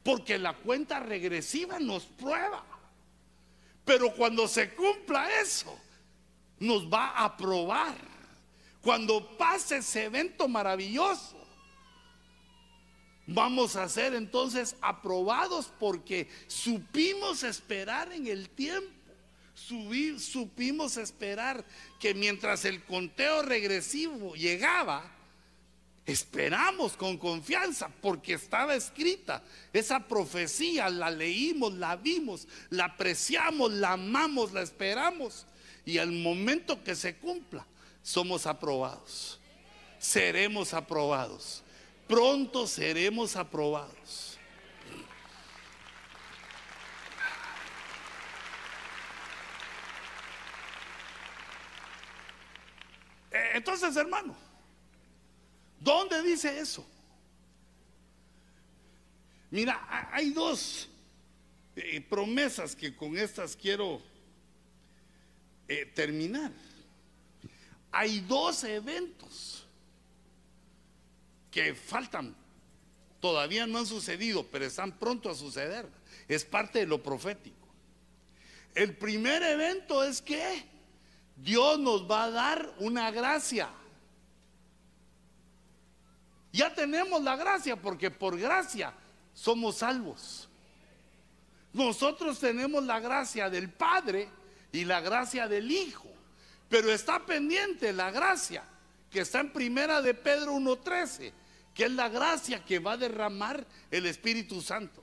Speaker 1: Porque la cuenta regresiva nos prueba. Pero cuando se cumpla eso, nos va a probar. Cuando pase ese evento maravilloso, vamos a ser entonces aprobados porque supimos esperar en el tiempo. supimos esperar que mientras el conteo regresivo llegaba, Esperamos con confianza porque estaba escrita. Esa profecía la leímos, la vimos, la apreciamos, la amamos, la esperamos. Y al momento que se cumpla, somos aprobados. Seremos aprobados. Pronto seremos aprobados. Eh, entonces, hermano, ¿Dónde dice eso? Mira, hay dos eh, promesas que con estas quiero eh, terminar. Hay dos eventos que faltan, todavía no han sucedido, pero están pronto a suceder. Es parte de lo profético. El primer evento es que Dios nos va a dar una gracia. Ya tenemos la gracia porque por gracia somos salvos. Nosotros tenemos la gracia del Padre y la gracia del Hijo, pero está pendiente la gracia que está en primera de Pedro 1.13, que es la gracia que va a derramar el Espíritu Santo.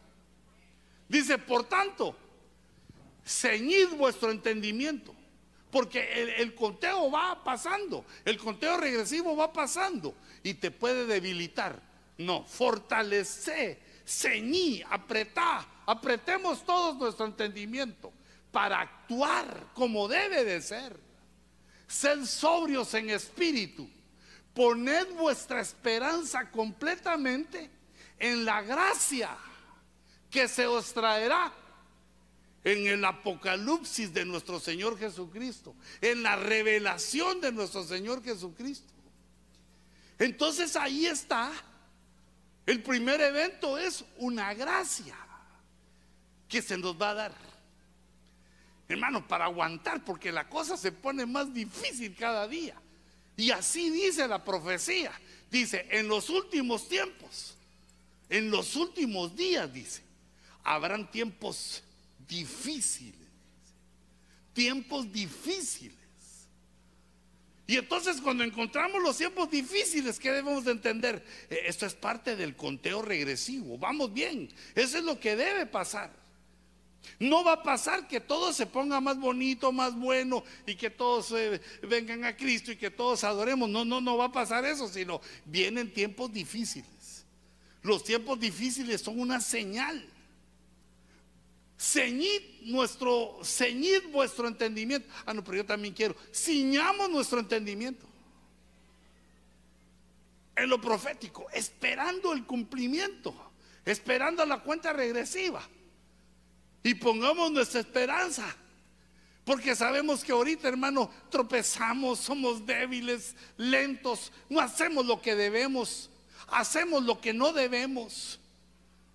Speaker 1: Dice, por tanto, ceñid vuestro entendimiento porque el, conteo va pasando, el conteo regresivo va pasando y te puede debilitar. No, fortalece, ceñí, apretá, apretemos todos nuestro entendimiento para actuar como debe de ser. Sed sobrios en espíritu. Poned vuestra esperanza completamente en la gracia que se os traerá en el apocalipsis de nuestro Señor Jesucristo, en la revelación de nuestro Señor Jesucristo. Entonces ahí está. El primer evento es una gracia que se nos va a dar. hermano, para aguantar, porque la cosa se pone más difícil cada día. Y así dice la profecía. Dice, en los últimos tiempos, en los últimos días, dice, habrán tiempos difíciles. Tiempos difíciles. Y entonces cuando encontramos los tiempos difíciles, ¿qué debemos de entender? Eh, esto es parte del conteo regresivo. Vamos bien, eso es lo que debe pasar. No va a pasar que todo se ponga más bonito, más bueno y que todos eh, vengan a Cristo y que todos adoremos. No, no, no va a pasar eso, sino vienen tiempos difíciles. Los tiempos difíciles son una señal ceñid nuestro, ceñid vuestro entendimiento. Ah, no, pero yo también quiero. Ciñamos nuestro entendimiento. En lo profético, esperando el cumplimiento, esperando la cuenta regresiva. Y pongamos nuestra esperanza. Porque sabemos que ahorita, hermano, tropezamos, somos débiles, lentos, no hacemos lo que debemos, hacemos lo que no debemos.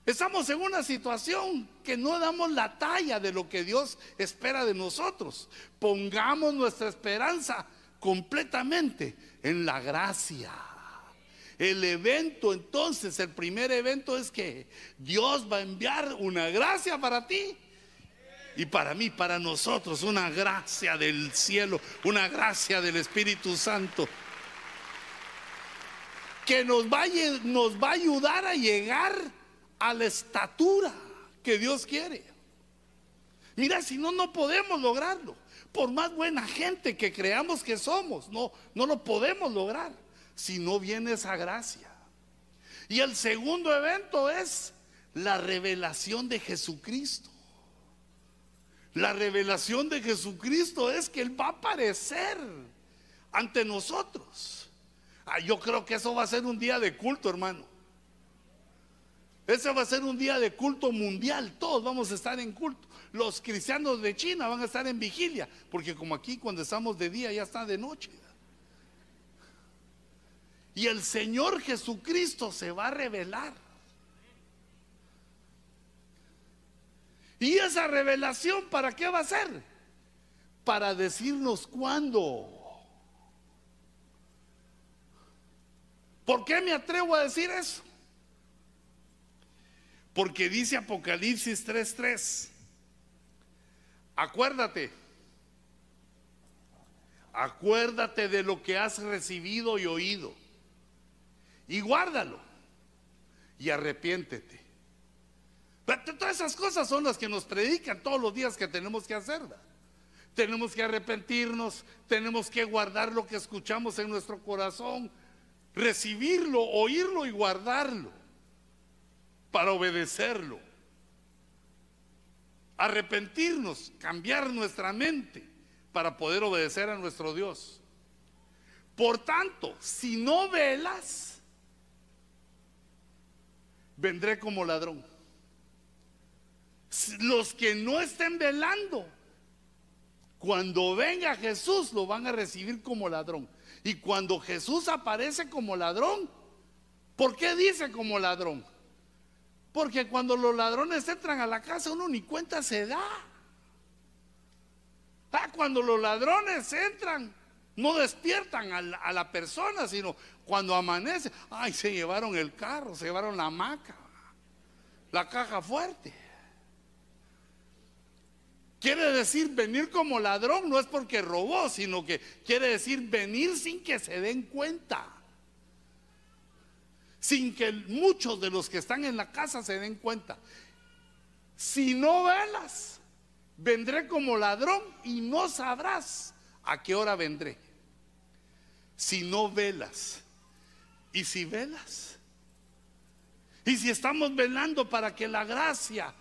Speaker 1: Estamos en una situación que no damos la talla de lo que Dios espera de nosotros. Pongamos nuestra esperanza completamente en la gracia. El evento entonces, el primer evento es que Dios va a enviar una gracia para ti y para mí, para nosotros, una gracia del cielo, una gracia del Espíritu Santo que nos va, nos va a ayudar a llegar a la estatura que Dios quiere. Mira, si no, no podemos lograrlo. Por más buena gente que creamos que somos, no, no lo podemos lograr si no viene esa gracia. Y el segundo evento es la revelación de Jesucristo. La revelación de Jesucristo es que Él va a aparecer ante nosotros. Ah, yo creo que eso va a ser un día de culto, hermano. Ese va a ser un día de culto mundial. Todos vamos a estar en culto. Los cristianos de China van a estar en vigilia, porque como aquí cuando estamos de día ya está de noche. Y el Señor Jesucristo se va a revelar. ¿Y esa revelación para qué va a ser? Para decirnos cuándo. ¿Por qué me atrevo a decir eso? Porque dice Apocalipsis 3:3, acuérdate, acuérdate de lo que has recibido y oído, y guárdalo, y arrepiéntete. Todas esas cosas son las que nos predican todos los días que tenemos que hacer. Tenemos que arrepentirnos, tenemos que guardar lo que escuchamos en nuestro corazón, recibirlo, oírlo y guardarlo para obedecerlo. Arrepentirnos, cambiar nuestra mente para poder obedecer a nuestro Dios. Por tanto, si no velas, vendré como ladrón. Los que no estén velando, cuando venga Jesús, lo van a recibir como ladrón. Y cuando Jesús aparece como ladrón, ¿por qué dice como ladrón? Porque cuando los ladrones entran a la casa uno ni cuenta se da. Ah, cuando los ladrones entran, no despiertan a la, persona, sino cuando amanece, ay, se llevaron el carro, se llevaron la hamaca, la caja fuerte. Quiere decir venir como ladrón, no es porque robó, sino que quiere decir venir sin que se den cuenta sin que muchos de los que están en la casa se den cuenta. Si no velas, vendré como ladrón y no sabrás a qué hora vendré. Si no velas, y si velas, y si estamos velando para que la gracia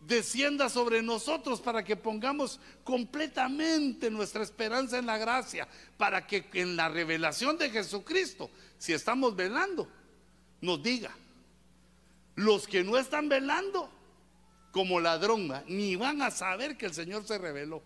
Speaker 1: descienda sobre nosotros, para que pongamos completamente nuestra esperanza en la gracia, para que en la revelación de Jesucristo, si estamos velando, nos diga, los que no están velando como ladrón, ni van a saber que el Señor se reveló.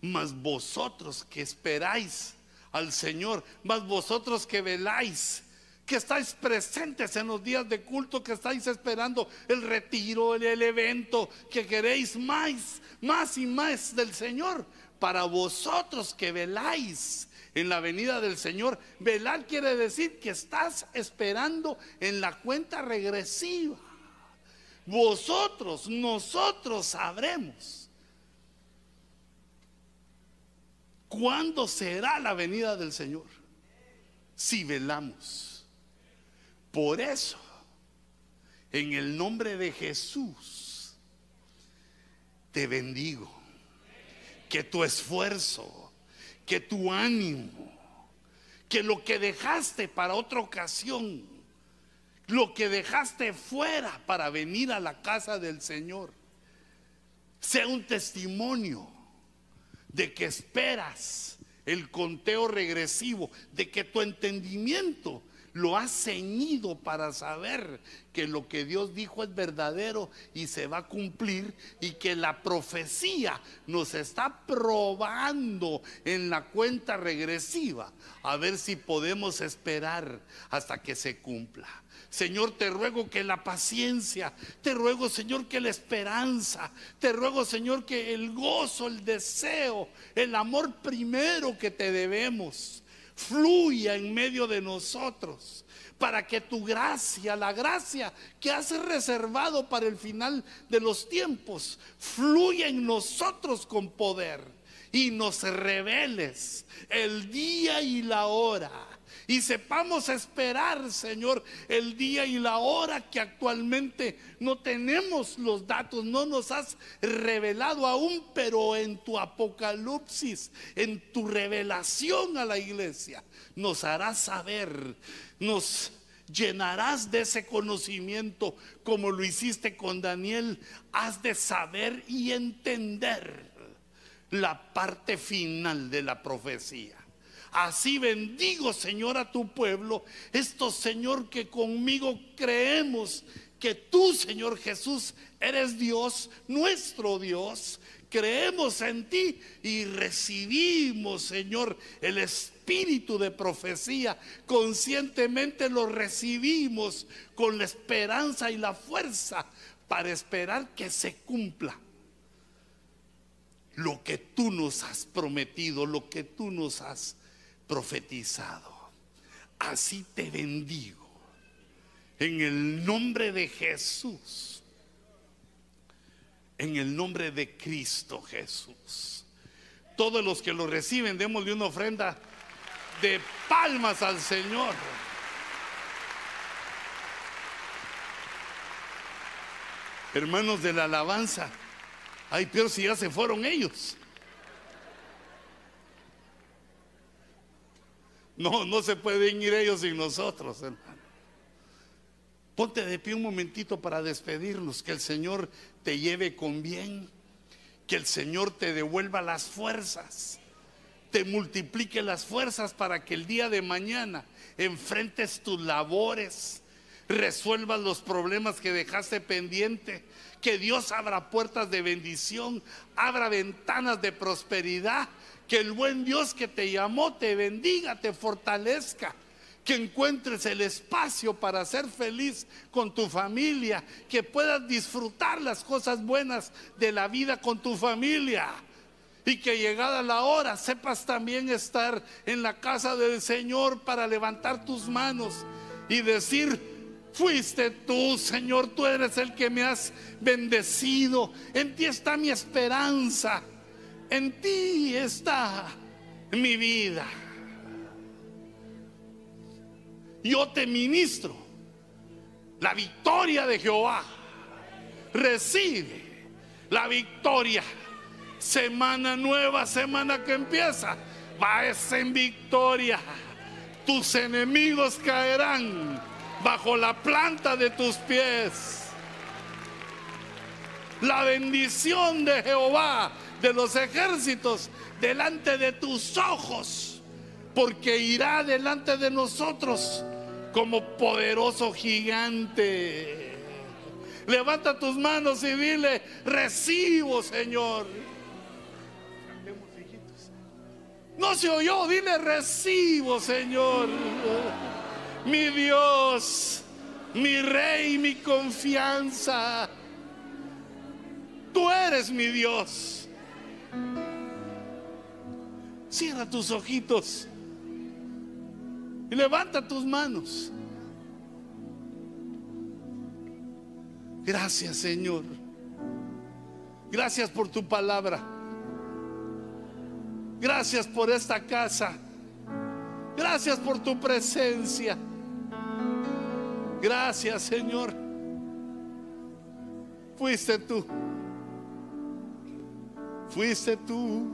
Speaker 1: Mas vosotros que esperáis al Señor, mas vosotros que veláis, que estáis presentes en los días de culto, que estáis esperando el retiro, el, el evento, que queréis más, más y más del Señor. Para vosotros que veláis en la venida del Señor, velar quiere decir que estás esperando en la cuenta regresiva. Vosotros, nosotros sabremos cuándo será la venida del Señor si velamos. Por eso, en el nombre de Jesús, te bendigo. Que tu esfuerzo, que tu ánimo, que lo que dejaste para otra ocasión, lo que dejaste fuera para venir a la casa del Señor, sea un testimonio de que esperas el conteo regresivo, de que tu entendimiento lo has ceñido para saber que lo que Dios dijo es verdadero y se va a cumplir y que la profecía nos está probando en la cuenta regresiva a ver si podemos esperar hasta que se cumpla. Señor, te ruego que la paciencia, te ruego, Señor, que la esperanza, te ruego, Señor, que el gozo, el deseo, el amor primero que te debemos, fluya en medio de nosotros para que tu gracia, la gracia que has reservado para el final de los tiempos, fluya en nosotros con poder y nos reveles el día y la hora y sepamos esperar, Señor, el día y la hora que actualmente no tenemos los datos, no nos has revelado aún, pero en tu apocalipsis, en tu revelación a la iglesia, nos harás saber, nos llenarás de ese conocimiento como lo hiciste con Daniel. Has de saber y entender la parte final de la profecía. Así bendigo, Señor, a tu pueblo. Esto, Señor, que conmigo creemos que tú, Señor Jesús, eres Dios, nuestro Dios. Creemos en ti y recibimos, Señor, el espíritu de profecía. Conscientemente lo recibimos con la esperanza y la fuerza para esperar que se cumpla lo que tú nos has prometido, lo que tú nos has profetizado. Así te bendigo. En el nombre de Jesús. En el nombre de Cristo Jesús. Todos los que lo reciben, démosle una ofrenda de palmas al Señor. Hermanos de la alabanza, ay, pero si ya se fueron ellos. No, no se pueden ir ellos sin nosotros, hermano. Ponte de pie un momentito para despedirnos, que el Señor te lleve con bien, que el Señor te devuelva las fuerzas, te multiplique las fuerzas para que el día de mañana enfrentes tus labores, resuelvas los problemas que dejaste pendiente, que Dios abra puertas de bendición, abra ventanas de prosperidad que el buen Dios que te llamó te bendiga, te fortalezca. Que encuentres el espacio para ser feliz con tu familia, que puedas disfrutar las cosas buenas de la vida con tu familia. Y que llegada la hora sepas también estar en la casa del Señor para levantar tus manos y decir, fuiste tú, Señor, tú eres el que me has bendecido. En ti está mi esperanza en ti está mi vida. Yo te ministro la victoria de Jehová. Recibe la victoria. Semana nueva, semana que empieza. Vas en victoria. Tus enemigos caerán bajo la planta de tus pies. La bendición de Jehová de los ejércitos delante de tus ojos, porque irá delante de nosotros como poderoso gigante. Levanta tus manos y dile, recibo, Señor. No se oyó, dile, recibo, Señor. mi Dios, mi rey, mi confianza. Tú eres mi Dios. Cierra tus ojitos y levanta tus manos. Gracias Señor. Gracias por tu palabra. Gracias por esta casa. Gracias por tu presencia. Gracias Señor. Fuiste tú. Fuiste tú.